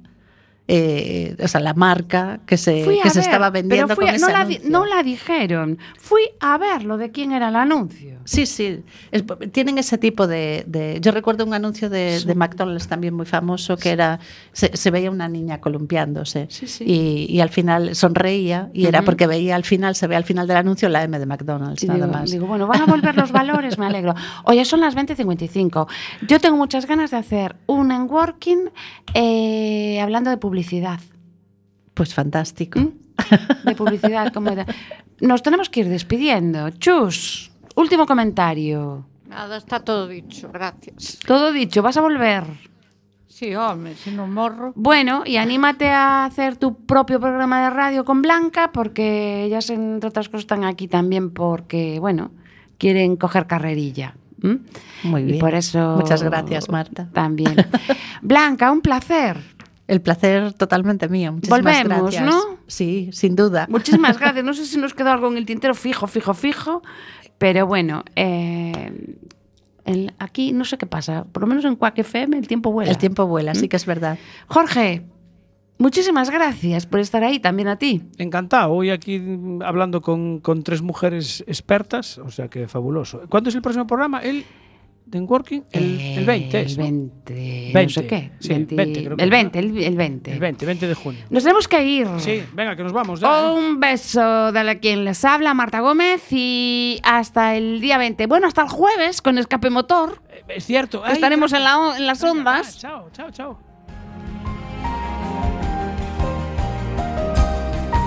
eh, o sea, la marca que se, que se
ver,
estaba
pero
vendiendo
fui
con ese
no, la, no la dijeron. Fui a ver lo de quién era el anuncio.
Sí, sí. Es- tienen ese tipo de, de- Yo recuerdo un anuncio de, de McDonald's también muy famoso que era. Se, se veía una niña columpiándose.
Sí, sí.
Y, y al final sonreía y era
Ujú.
porque veía al final, se ve al final del anuncio la M de McDonald's,
Y
nada
digo,
más.
digo, bueno, van a volver los valores, me alegro. Oye, son las 20.55. Yo tengo muchas ganas de hacer un networking eh, hablando de publicidad.
Pues fantástico.
¿Mm? De publicidad, como era. Nos tenemos que ir despidiendo. Chus, último comentario.
Nada, está todo dicho, gracias.
Todo dicho, vas a volver.
Sí, home, si non morro.
Bueno, y anímate a hacer tu propio programa de radio con Blanca, porque ellas, entre otras cosas, están aquí también porque, bueno, quieren coger carrerilla. ¿m?
Muy
Y
bien.
por eso.
Muchas gracias, Marta.
También. Blanca, un placer.
El placer totalmente mío. Muchísimas
Volvemos,
gracias.
¿no?
Sí, sin duda.
Muchísimas gracias. No sé si nos quedó algo en el tintero fijo, fijo, fijo, pero bueno, eh, el- aquí no sé qué pasa. Por lo menos en Quack FM el tiempo vuela.
El tiempo vuela,
¿Mm?
sí que es verdad.
Jorge, muchísimas gracias por estar ahí, también a ti.
Encantado, hoy aquí hablando con, con tres mujeres expertas, o sea que fabuloso. ¿Cuándo es el próximo programa? ¿El de Working? El, el 20 es,
El
¿no?
20, no
20,
sé qué.
sí, 20 creo que
el
es,
20, el, el 20.
El 20, 20 de junio.
Nos tenemos que ir.
Sí, venga, que nos vamos. ya, ¿eh?
Un beso de la quien les habla, Marta Gómez, y hasta el día 20. Bueno, hasta el jueves con Escape Motor.
Eh, Es cierto. ay,
Estaremos en, la, en las ondas.
Chao, chao, chao.